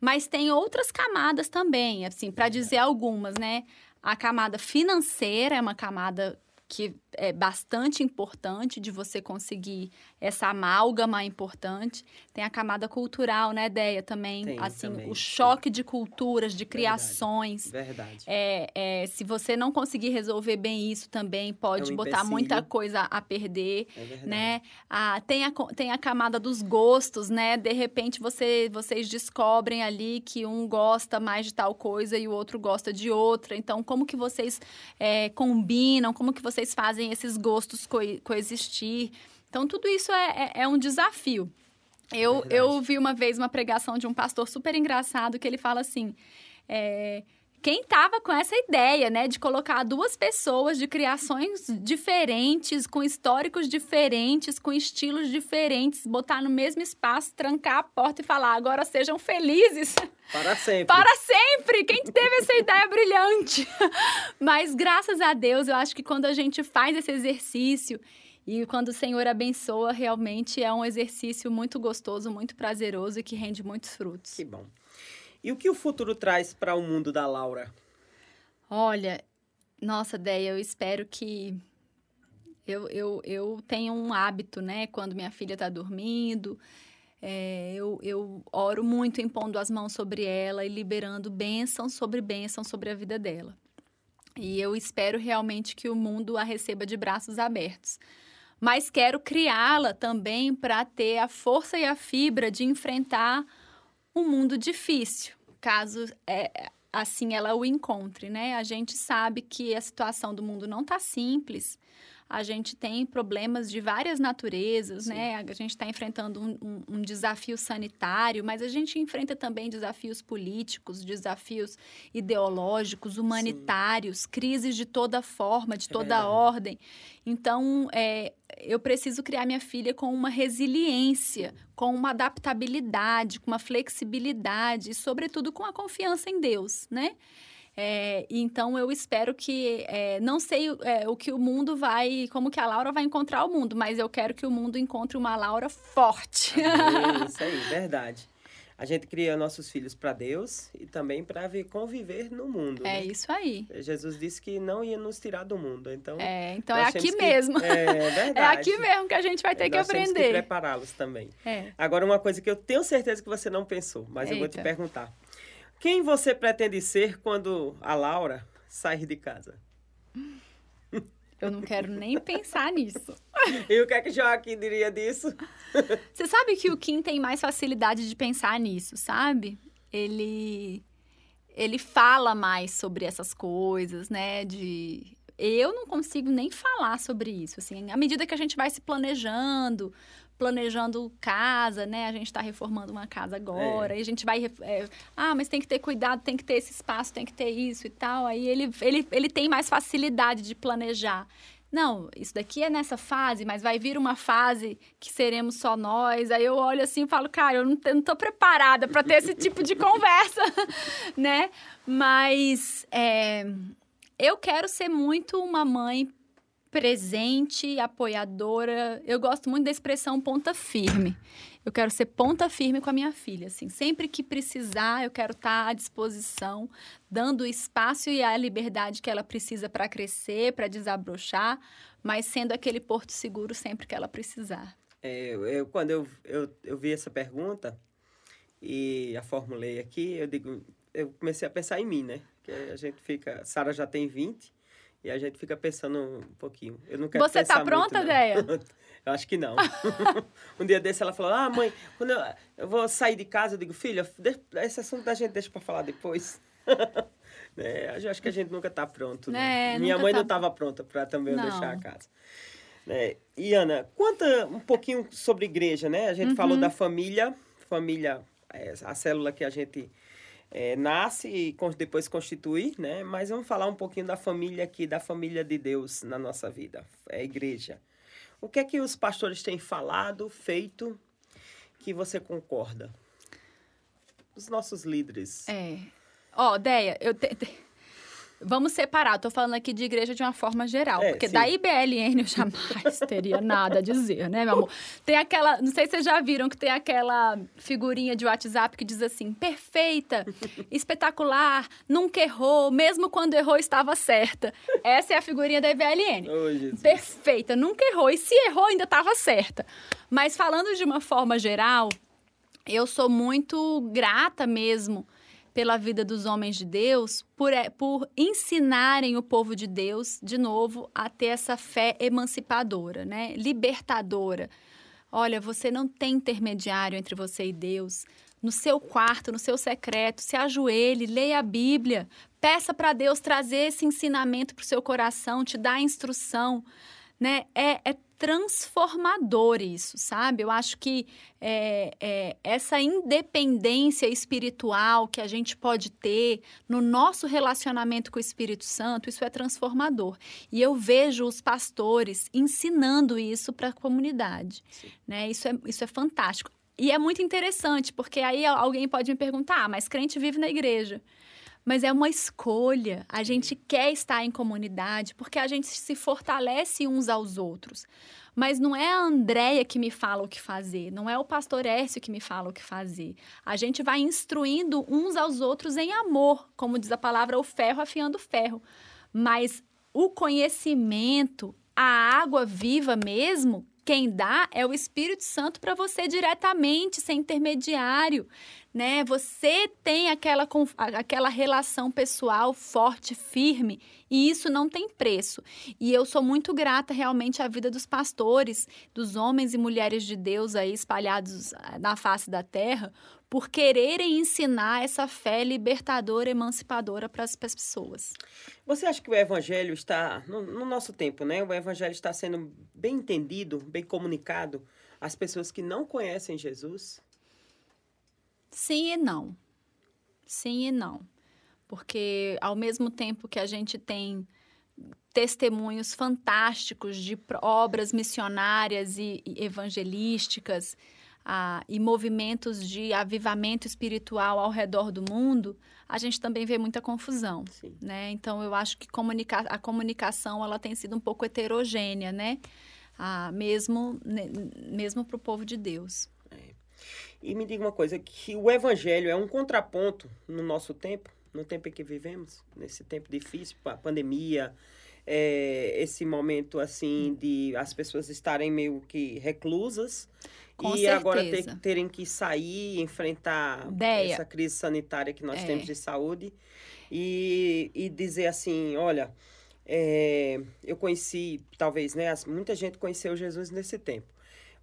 Mas tem outras camadas também, assim, para dizer algumas, né? A camada financeira é uma camada que é bastante importante de você conseguir essa amálgama importante. Tem a camada cultural, né, Deia, também. Tem, assim, também, o choque de culturas, de criações. Verdade. É, é, se você não conseguir resolver bem isso também, pode é um botar muita coisa a perder, é né? Ah, tem, a, tem a camada dos gostos, né? De repente você, vocês descobrem ali que um gosta mais de tal coisa e o outro gosta de outra. Então, como que vocês é, combinam? Como que vocês fazem esses gostos co coexistir? Então, tudo isso é, é, é um desafio. Eu, é eu vi uma vez uma pregação de um pastor super engraçado que ele fala assim: é, quem estava com essa ideia, né, de colocar duas pessoas de criações diferentes, com históricos diferentes, com estilos diferentes, botar no mesmo espaço, trancar a porta e falar: agora sejam felizes. Para sempre. Para sempre! Quem teve essa ideia brilhante? Mas graças a Deus, eu acho que quando a gente faz esse exercício e quando o Senhor abençoa, realmente é um exercício muito gostoso, muito prazeroso e que rende muitos frutos. Que bom. E o que o futuro traz para o mundo da Laura? Olha, nossa, Deia, eu espero que. Eu, eu, eu tenho um hábito, né? Quando minha filha está dormindo, é, eu, eu oro muito impondo as mãos sobre ela e liberando bênção sobre bênção sobre a vida dela. E eu espero realmente que o mundo a receba de braços abertos. Mas quero criá-la também para ter a força e a fibra de enfrentar um mundo difícil, caso é, assim ela o encontre, né? A gente sabe que a situação do mundo não está simples. A gente tem problemas de várias naturezas, Sim. né? A gente está enfrentando um, um, um, desafio sanitário, mas a gente enfrenta também desafios políticos, desafios ideológicos, humanitários, Sim. crises de toda forma, de é toda é ordem. Então, é, eu preciso criar minha filha com uma resiliência, com uma adaptabilidade, com uma flexibilidade e, sobretudo, com a confiança em Deus, né? É, então eu espero que é, não sei é, o que o mundo vai, como que a Laura vai encontrar o mundo, mas eu quero que o mundo encontre uma Laura forte. É isso aí, verdade. A gente cria nossos filhos para Deus e também para conviver no mundo. É né? isso aí. Jesus disse que não ia nos tirar do mundo. Então, é, então é aqui que, mesmo. É, verdade. É aqui mesmo que a gente vai ter que aprender. Temos que prepará-los também. É. Agora, uma coisa que eu tenho certeza que você não pensou, mas Eita. eu vou te perguntar. Quem você pretende ser quando a Laura sair de casa? Eu não quero nem pensar nisso. E o que é que Joaquim diria disso? Você sabe que o Kim tem mais facilidade de pensar nisso, sabe? Ele ele fala mais sobre essas coisas, né? De eu não consigo nem falar sobre isso, assim, à medida que a gente vai se planejando, planejando casa, né? A gente está reformando uma casa agora, é. e a gente vai. É, ah, mas tem que ter cuidado, tem que ter esse espaço, tem que ter isso e tal. Aí ele, ele, ele tem mais facilidade de planejar. Não, isso daqui é nessa fase, mas vai vir uma fase que seremos só nós. Aí eu olho assim e falo, cara, eu não, eu não tô preparada para ter esse tipo de conversa, né? Mas é, eu quero ser muito uma mãe presente, apoiadora. Eu gosto muito da expressão ponta firme. Eu quero ser ponta firme com a minha filha, assim. Sempre que precisar, eu quero estar à disposição, dando o espaço e a liberdade que ela precisa para crescer, para desabrochar, mas sendo aquele porto seguro sempre que ela precisar. É, eu, quando eu, eu, eu vi essa pergunta e a formulei aqui, eu digo, eu comecei a pensar em mim, né? Que a gente fica, Sara já tem 20, e a gente fica pensando um pouquinho. Eu não quero Você está pronta, Deia? eu acho que não. um dia desse ela falou: Ah, mãe, quando eu, eu vou sair de casa, eu digo, filha, esse assunto da gente deixa para falar depois. é, eu acho que a gente nunca está pronto. Né? É, Minha mãe tá... não estava pronta para também não. deixar a casa. É, e Ana, conta um pouquinho sobre igreja, né? A gente uhum. falou da família, família, é, a célula que a gente é, nasce e depois constitui, né? Mas vamos falar um pouquinho da família aqui, da família de Deus na nossa vida, é a igreja. O que é que os pastores têm falado, feito, que você concorda? Os nossos líderes. É. Ó, oh, Deia, eu te, Vamos separar, estou falando aqui de igreja de uma forma geral, é, porque sim. da IBLN eu jamais teria nada a dizer, né, meu amor? Tem aquela, não sei se vocês já viram que tem aquela figurinha de WhatsApp que diz assim: perfeita, espetacular, nunca errou, mesmo quando errou estava certa. Essa é a figurinha da IBLN. Oh, perfeita, nunca errou, e se errou ainda estava certa. Mas falando de uma forma geral, eu sou muito grata mesmo pela vida dos homens de Deus, por, é, por ensinarem o povo de Deus, de novo, a ter essa fé emancipadora, né? libertadora. Olha, você não tem intermediário entre você e Deus. No seu quarto, no seu secreto, se ajoelhe, leia a Bíblia, peça para Deus trazer esse ensinamento para o seu coração, te dar a instrução. Né? É, é transformador isso, sabe? Eu acho que é, é, essa independência espiritual que a gente pode ter no nosso relacionamento com o Espírito Santo, isso é transformador. E eu vejo os pastores ensinando isso para a comunidade. Né? Isso, é, isso é fantástico. E é muito interessante, porque aí alguém pode me perguntar, ah, mas crente vive na igreja. Mas é uma escolha. A gente quer estar em comunidade porque a gente se fortalece uns aos outros. Mas não é a Andréia que me fala o que fazer, não é o pastor Écio que me fala o que fazer. A gente vai instruindo uns aos outros em amor, como diz a palavra, o ferro afiando o ferro. Mas o conhecimento, a água viva mesmo, quem dá é o Espírito Santo para você diretamente, sem intermediário, né? Você tem aquela, aquela relação pessoal forte, firme, e isso não tem preço. E eu sou muito grata realmente à vida dos pastores, dos homens e mulheres de Deus aí espalhados ah, na face da terra, por quererem ensinar essa fé libertadora, emancipadora para as pessoas. Você acha que o evangelho está, no, no, nosso tempo, né? O evangelho está sendo bem entendido, bem comunicado às pessoas que não conhecem Jesus? Sim e não. Sim e não. Porque ao mesmo tempo que a gente tem testemunhos fantásticos de obras missionárias e, e evangelísticas, ah, e movimentos de avivamento espiritual ao redor do mundo, a gente também vê muita confusão, Sim. né? Então eu acho que comunica a comunicação ela tem sido um pouco heterogênea, né? Ah, mesmo mesmo para o povo de Deus. E me diga uma coisa, que o evangelho é um contraponto no nosso tempo, no tempo em que vivemos, nesse tempo difícil, a pandemia, é, esse momento assim de as pessoas estarem meio que reclusas com e certeza. agora ter, terem que sair, enfrentar Ideia. essa crise sanitária que nós é. temos de saúde e, e dizer assim, olha, é, eu conheci, talvez, né, muita gente conheceu Jesus nesse tempo.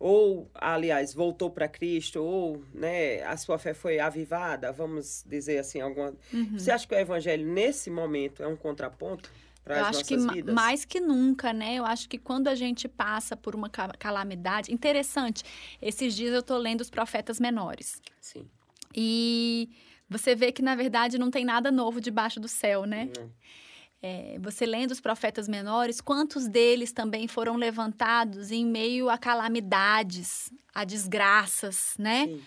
Ou, aliás, voltou para Cristo, ou né, a sua fé foi avivada, vamos dizer assim, alguma. Uhum. Você acha que o evangelho, nesse momento, é um contraponto? Eu acho que vidas. mais que nunca, né? Eu acho que quando a gente passa por uma calamidade, interessante. Esses dias eu estou lendo os profetas menores. Sim. E você vê que na verdade não tem nada novo debaixo do céu, né? É, você lendo os profetas menores, quantos deles também foram levantados em meio a calamidades, a desgraças, né?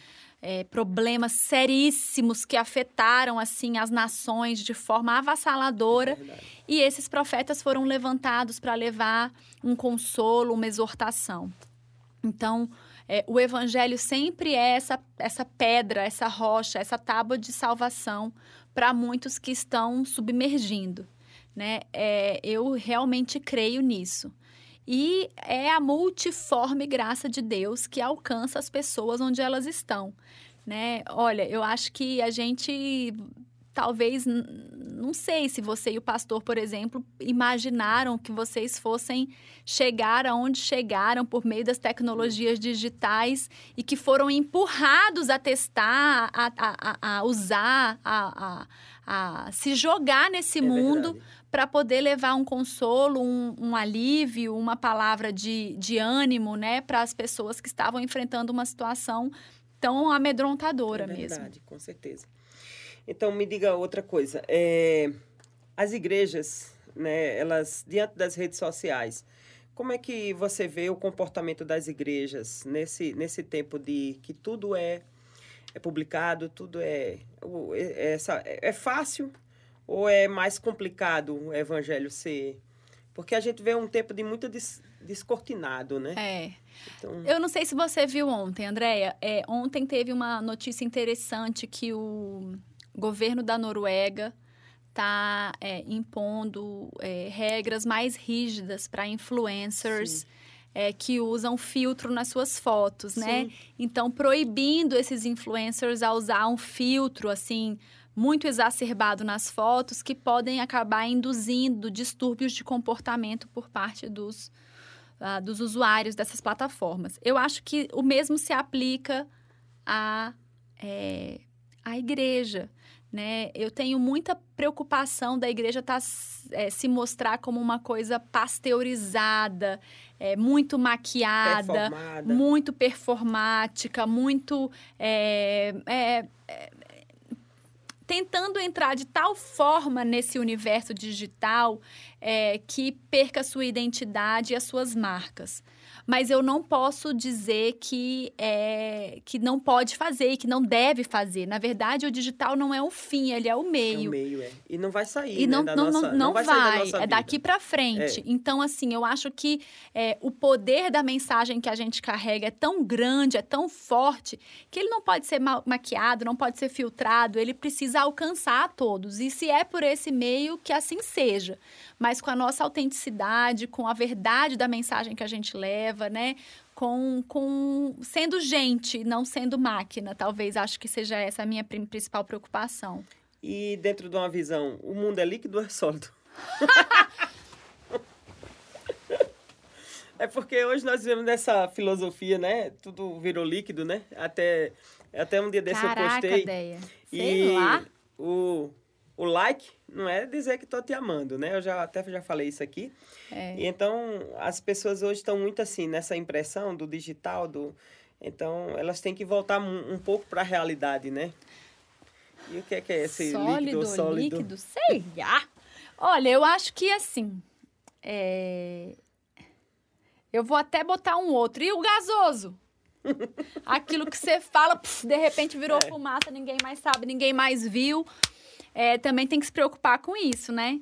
É, problemas seríssimos que afetaram assim as nações de forma avassaladora. É e esses profetas foram levantados para levar um consolo, uma exortação. Então, é, o evangelho sempre é essa, essa pedra, essa rocha, essa tábua de salvação para muitos que estão submergindo. Né? É, eu realmente creio nisso. E é a multiforme graça de Deus que alcança as pessoas onde elas estão, né? Olha, eu acho que a gente talvez não sei se você e o pastor, por exemplo, imaginaram que vocês fossem chegar aonde chegaram por meio das tecnologias digitais e que foram empurrados a testar, a, a, a usar, a, a, se jogar nesse é mundo para poder levar um consolo, um, um, alívio, uma palavra de, de ânimo, né, para as pessoas que estavam enfrentando uma situação tão amedrontadora é verdade, mesmo. com certeza. Então, me diga outra coisa. É, as igrejas, né, elas, diante das redes sociais, como é que você vê o comportamento das igrejas nesse, nesse tempo de que tudo é, é publicado, tudo é, é, é, é fácil ou é mais complicado o evangelho ser? Porque a gente vê um tempo de muito des, descortinado, né? É. Então... Eu não sei se você viu ontem, Andréia. É, ontem teve uma notícia interessante que o governo da Noruega está é, impondo é, regras mais rígidas para influencers. É, que usam filtro nas suas fotos, né? Então, proibindo esses influencers a usar um filtro, assim, muito exacerbado nas fotos que podem acabar induzindo distúrbios de comportamento por parte dos, uh, dos usuários dessas plataformas. Eu acho que o mesmo se aplica à, é, à igreja. Né? Eu tenho muita preocupação da igreja tá, é, se mostrar como uma coisa pasteurizada, é, muito maquiada, Performada. muito performática, muito. é, é, é, tentando entrar de tal forma nesse universo digital é, que perca sua identidade e as suas marcas. Mas eu não posso dizer que, é, que não pode fazer e que não deve fazer. Na verdade, o digital não é o fim, ele é o É meio. o meio, é. E não vai sair, E né, não, da não, nossa, não, não vai, da vai, nossa é daqui para frente. É. Então, assim, eu acho que é, o poder da mensagem que a gente carrega é tão grande, é tão forte, que ele não pode ser ma- maquiado, não pode ser filtrado, ele precisa alcançar a todos. E se é por esse meio, que assim seja. Mas com a nossa autenticidade, com a verdade da mensagem que a gente leva, né? Com, com sendo gente, não sendo máquina. Talvez acho que seja essa a minha principal preocupação. E dentro de uma visão, o mundo é líquido ou é sólido? é porque hoje nós vivemos nessa filosofia, né? Tudo virou líquido, né? Até, até um dia desse eu Caraca, postei. ideia. Sei E lá. o, o like não é dizer que tô te amando, né? Eu já até já falei isso aqui. É. E então as pessoas hoje estão muito assim nessa impressão do digital, do então elas têm que voltar um, um pouco para a realidade, né? E o que é que é esse sólido, líquido sólido? líquido, sei lá. Olha, eu acho que assim, é, eu vou até botar um outro. E o gasoso? Aquilo que você fala, puf, de repente virou É. fumaça, ninguém mais sabe, ninguém mais viu. É, também tem que se preocupar com isso, né?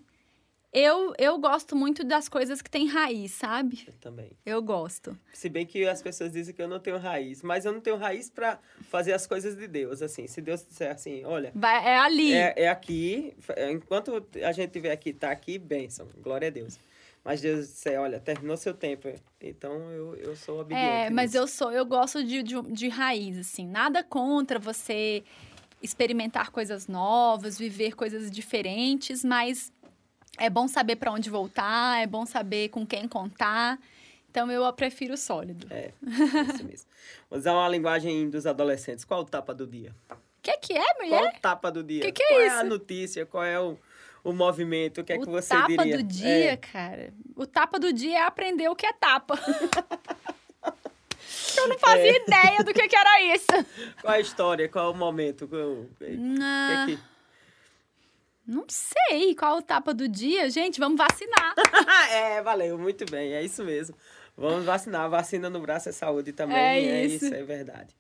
Eu, eu gosto muito das coisas que têm raiz, sabe? Eu também. Eu gosto. Se bem que as pessoas dizem que eu não tenho raiz, mas eu não tenho raiz para fazer as coisas de Deus, assim. Se Deus disser assim, olha, Vai, é ali. é, é aqui, enquanto a gente estiver aqui, tá aqui, bênção, glória a Deus. Mas Deus disser, olha, terminou seu tempo, então eu, eu sou obediente. É, mas nisso. eu sou, eu gosto de, de, de raiz, assim. Nada contra você experimentar coisas novas, viver coisas diferentes, mas é bom saber para onde voltar, é bom saber com quem contar. Então eu prefiro o sólido. O É, isso mesmo. Vou usar uma linguagem dos adolescentes. Qual o tapa do dia? que, que é, Qual mulher? o tapa do dia? Que que é qual é isso? a notícia? Qual é o, o movimento? O que é que o você tapa diria? do dia, É, cara. O tapa do dia é aprender o que é tapa. eu não fazia É. ideia do que, que era isso. qual a história? Qual o momento? Qual, que Não, é que... não sei qual o tapa do dia. Gente, vamos vacinar. é, valeu, muito bem, é isso mesmo. Vamos vacinar. Vacina no braço é saúde também. É É, isso. isso. é verdade.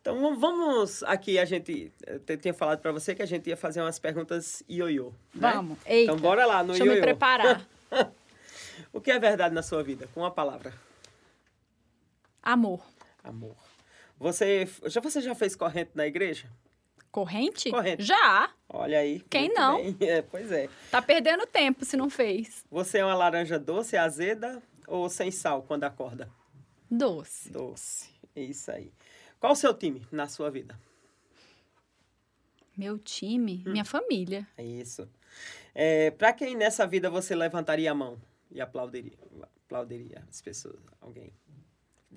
Então vamos- aqui, a gente. Eu tinha falado para você que a gente ia fazer umas perguntas ioiô. né? Vamos. Eita. Então bora lá no Deixa eu me ioiô. preparar. O que é verdade na sua vida? Com uma palavra. Amor. Amor. Você já, você já fez corrente na igreja? Corrente? Corrente. Já. Olha aí. Quem não? É, pois é. Tá perdendo tempo se não fez. Você é uma laranja doce, azeda ou sem sal quando acorda? Doce. Doce. É isso aí. Qual o seu time na sua vida? Meu time, minha família. É isso. É, para quem nessa vida você levantaria a mão e aplaudiria? Aplaudiria as pessoas? Alguém?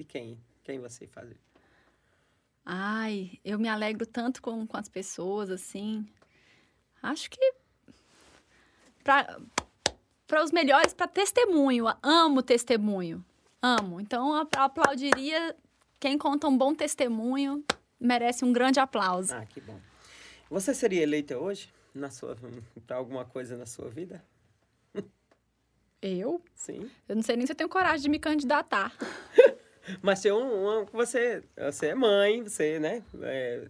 De quem? Quem você fazer? Ai, eu me alegro tanto com, com as pessoas, assim. Acho que. Para os melhores, para testemunho. Amo testemunho. Amo. Então, eu aplaudiria. Quem conta um bom testemunho merece um grande aplauso. Ah, que bom. Você seria eleita hoje? Na sua, para alguma coisa na sua vida? Eu? Sim. Eu não sei nem se eu tenho coragem de me candidatar. Mas tem um, um- você, você é mãe, você, né? É,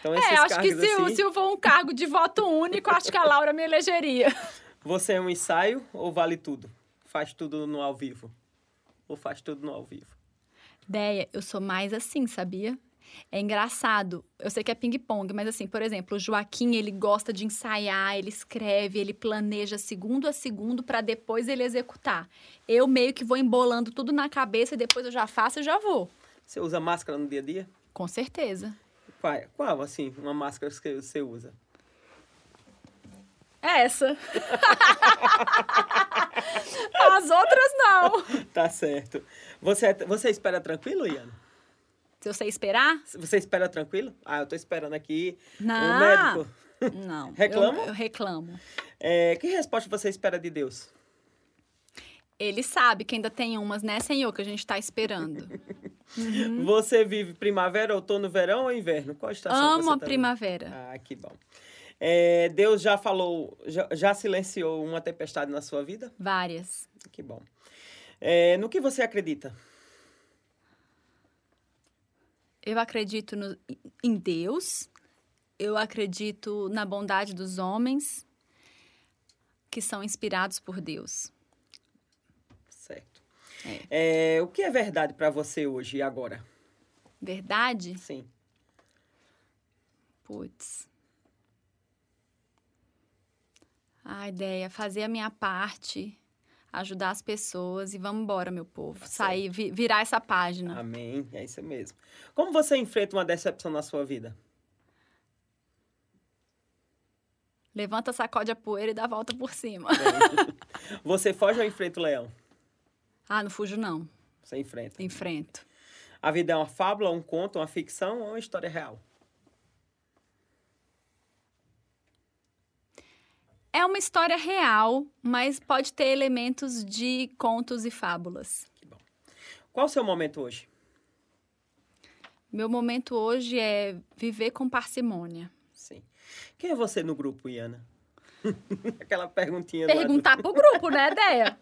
então esses É, acho que se, assim, se for um cargo de voto único, acho que a Laura me elegeria. você é um ensaio ou vale tudo? Faz tudo no ao vivo? Ou faz tudo no ao vivo? Ideia, eu sou mais assim, sabia? É engraçado. Eu sei que é ping-pong, mas assim, por exemplo, o Joaquim, ele gosta de ensaiar, ele escreve, ele planeja segundo a segundo para depois ele executar. Eu meio que vou embolando tudo na cabeça e depois eu já faço e já vou. Você usa máscara no dia a dia? Com certeza. Qual, é? Qual assim, uma máscara que você usa? É essa. As outras não. Tá certo. Você, você espera tranquilo, Ian? Se eu sei esperar? Você espera tranquilo? Ah, eu tô esperando aqui. Não. O médico. Não. Reclama? Eu, eu reclamo. É, que resposta você espera de Deus? Ele sabe que ainda tem umas, né, Senhor, que a gente está esperando. Uhum. Você vive primavera, outono, verão ou inverno? Qual estação Amo a tá primavera. Vivendo? Ah, que bom. É, Deus já falou, já, já, silenciou uma tempestade na sua vida? Várias. Que bom. É, no que você acredita? Eu acredito no, em Deus, eu acredito na bondade dos homens que são inspirados por Deus. Certo. É. É, o que é verdade para você hoje e agora? Verdade? Sim. Putz. A ideia, fazer a minha parte, ajudar as pessoas e vamos embora, meu povo. Tá Sair, vi, virar essa página. Amém. É isso mesmo. Como você enfrenta uma decepção na sua vida? Levanta, sacode a poeira e dá a volta por cima. É. Você foge ou enfrenta o leão? Ah, não fujo, não. Você enfrenta? Enfrento. A vida é uma fábula, um conto, uma ficção ou uma história real? É uma história real, mas pode ter elementos de contos e fábulas. Que bom. Qual o seu momento hoje? Meu momento hoje é viver com parcimônia. Sim. Quem é você no grupo, Iana? Aquela perguntinha. Perguntar do... pro grupo, né, Deia?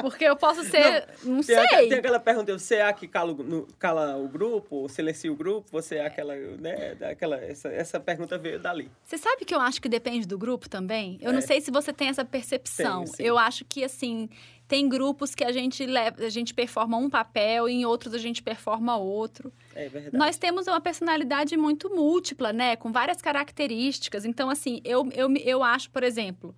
Porque eu posso ser. Não, não tem sei. A, tem aquela pergunta: você é a que cala, no, cala o grupo, silencia o grupo? Você é aquela. Né, aquela essa, essa pergunta veio dali. Você sabe que eu acho que depende do grupo também? Eu é. não sei se você tem essa percepção. Tem, eu acho que, assim, tem grupos que a gente leva, a gente performa um papel e em outros a gente performa outro. É verdade. Nós temos uma personalidade muito múltipla, né? Com várias características. Então, assim, eu, eu, eu acho, por exemplo,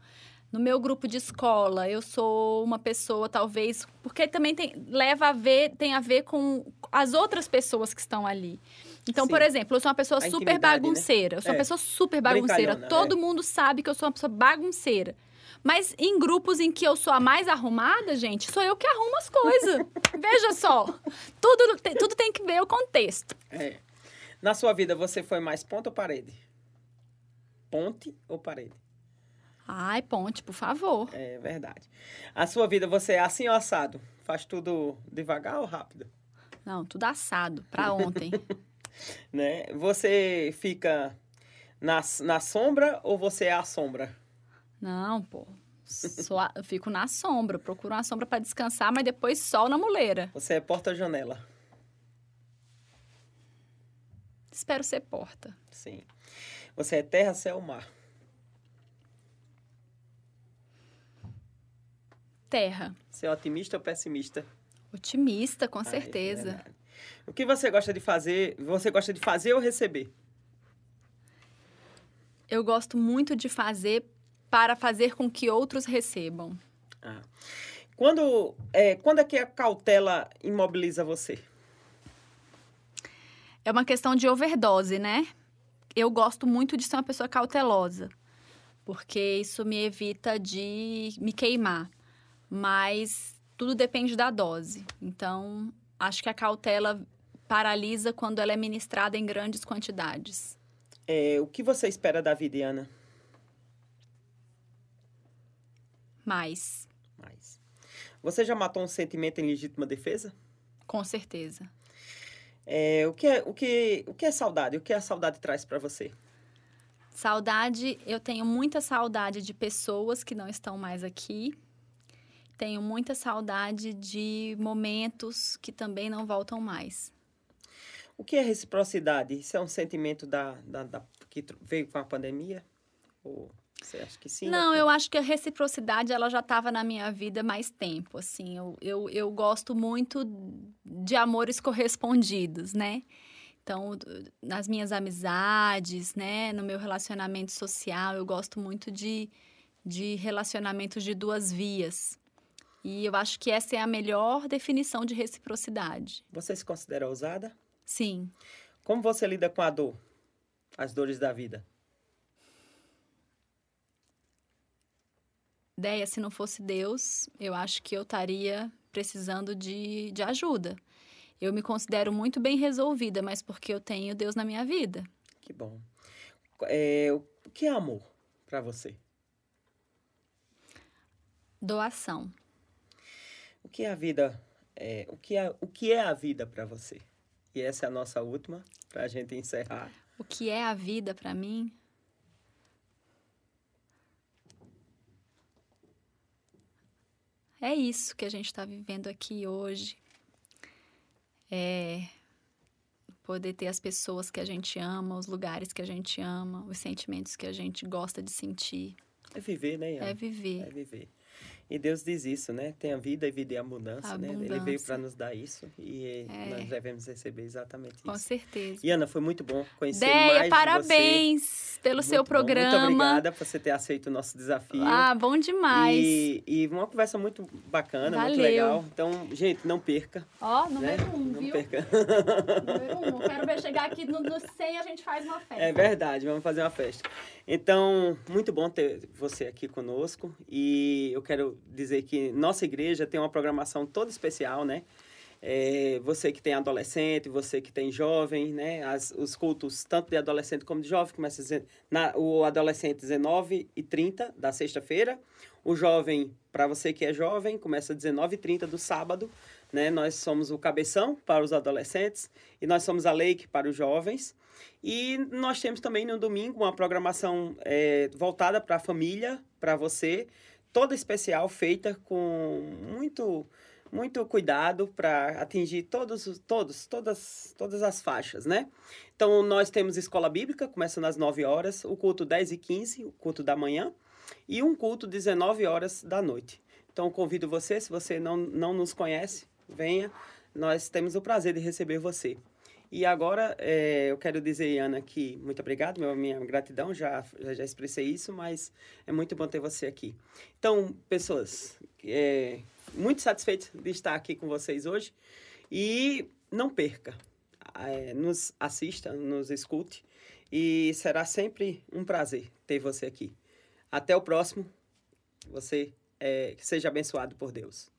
no meu grupo de escola, eu sou uma pessoa, talvez, porque também tem, leva a ver, tem a ver com as outras pessoas que estão ali. Então, Sim. por exemplo, eu sou uma pessoa a super né? bagunceira. Né? Eu sou é. uma pessoa super bagunceira. Todo é. mundo sabe que eu sou uma pessoa bagunceira. Mas em grupos em que eu sou a mais arrumada, gente, sou eu que arrumo as coisas. Veja só. Tudo, tudo tem que ver o contexto. É. Na sua vida, você foi mais ponte ou parede? Ponte ou parede? Ai, ponte, por favor. É verdade. A sua vida, você é assim ou assado? Faz tudo devagar ou rápido? Não, tudo assado, para ontem. né? Você fica na, na sombra ou você é a sombra? Não, pô. Só, eu fico na sombra, procuro uma sombra para descansar, mas depois sol na muleira. Você é porta-janela? Espero ser porta. Sim. Você é terra, céu, mar? Terra. Você é otimista ou pessimista? Otimista, com ah, certeza. É o que você gosta de fazer? Você gosta de fazer ou receber? Eu gosto muito de fazer para fazer com que outros recebam. Ah. Quando, é, quando é que a cautela imobiliza você? É uma questão de overdose, né? Eu gosto muito de ser uma pessoa cautelosa, porque isso me evita de me queimar. Mas tudo depende da dose. Então, acho que a cautela paralisa quando ela é ministrada em grandes quantidades. É, o que você espera da vida, Ana? Mais. Mais. Você já matou um sentimento em legítima defesa? Com certeza. É, o, que é, o, que, o que é saudade? O que a saudade traz para você? Saudade, eu tenho muita saudade de pessoas que não estão mais aqui. Tenho muita saudade de momentos que também não voltam mais. O que é reciprocidade? Isso é um sentimento da, da, da que veio com a pandemia? Ou... Você acha que sim? Não, eu acho que a reciprocidade ela já estava na minha vida mais tempo, assim. Eu, eu, eu gosto muito de amores correspondidos, né? Então, nas minhas amizades, né, no meu relacionamento social, eu gosto muito de, de relacionamentos de duas vias. E eu acho que essa é a melhor definição de reciprocidade. Você se considera ousada? Sim. Como você lida com a dor? As dores da vida? Ideia, se não fosse Deus, eu acho que eu estaria precisando de, de ajuda. Eu me considero muito bem resolvida, mas porque eu tenho Deus na minha vida. Que bom. É, o que é amor para você? Doação. O que é a vida? É, o, que é, o que é a vida para você? E essa é a nossa última, para a gente encerrar. O que é a vida para mim? É isso que a gente está vivendo aqui hoje. É poder ter as pessoas que a gente ama, os lugares que a gente ama, os sentimentos que a gente gosta de sentir. É viver, né, Ian? É viver. É viver. E Deus diz isso, né? Tem a vida e vida e abundância, né? Ele veio para nos dar isso e é. nós devemos receber exatamente isso. Com certeza. E Ana, foi muito bom conhecer Deia, mais parabéns você. pelo muito seu bom. programa. Muito obrigada por você ter aceito o nosso desafio. Ah, bom demais. E, e uma conversa muito bacana, Valeu. muito legal. Então, gente, não perca. Ó, número né? um, não viu? perca. Número um. Quero ver chegar aqui no, no 100 a gente faz uma festa. É verdade, vamos fazer uma festa. Então, muito bom ter você aqui conosco. E eu quero dizer que nossa igreja tem uma programação toda especial, né? É, você que tem adolescente, você que tem jovem, né? As, os cultos, tanto de adolescente como de jovem, começa na, o adolescente 19 e 30 da sexta-feira. O jovem, para você que é jovem, começa 19 e 30 do sábado. Né? Nós somos o cabeção para os adolescentes e nós somos a Lake para os jovens. E nós temos também no domingo uma programação é, voltada para a família, para você, toda especial, feita com muito muito cuidado para atingir todos, todos, todas, todas as faixas, né? Então, nós temos escola bíblica, começando às 9 horas, o culto 10 e 15, o culto da manhã, e um culto 19 horas da noite. Então, convido você, se você não, não nos conhece, venha, nós temos o prazer de receber você. E agora, é, eu quero dizer, Ana, que muito obrigado, meu, minha gratidão, já, já, já expressei isso, mas é muito bom ter você aqui. Então, pessoas, é, muito satisfeito de estar aqui com vocês hoje. E não perca, é, nos assista, nos escute. E será sempre um prazer ter você aqui. Até o próximo. Você seja abençoado por Deus.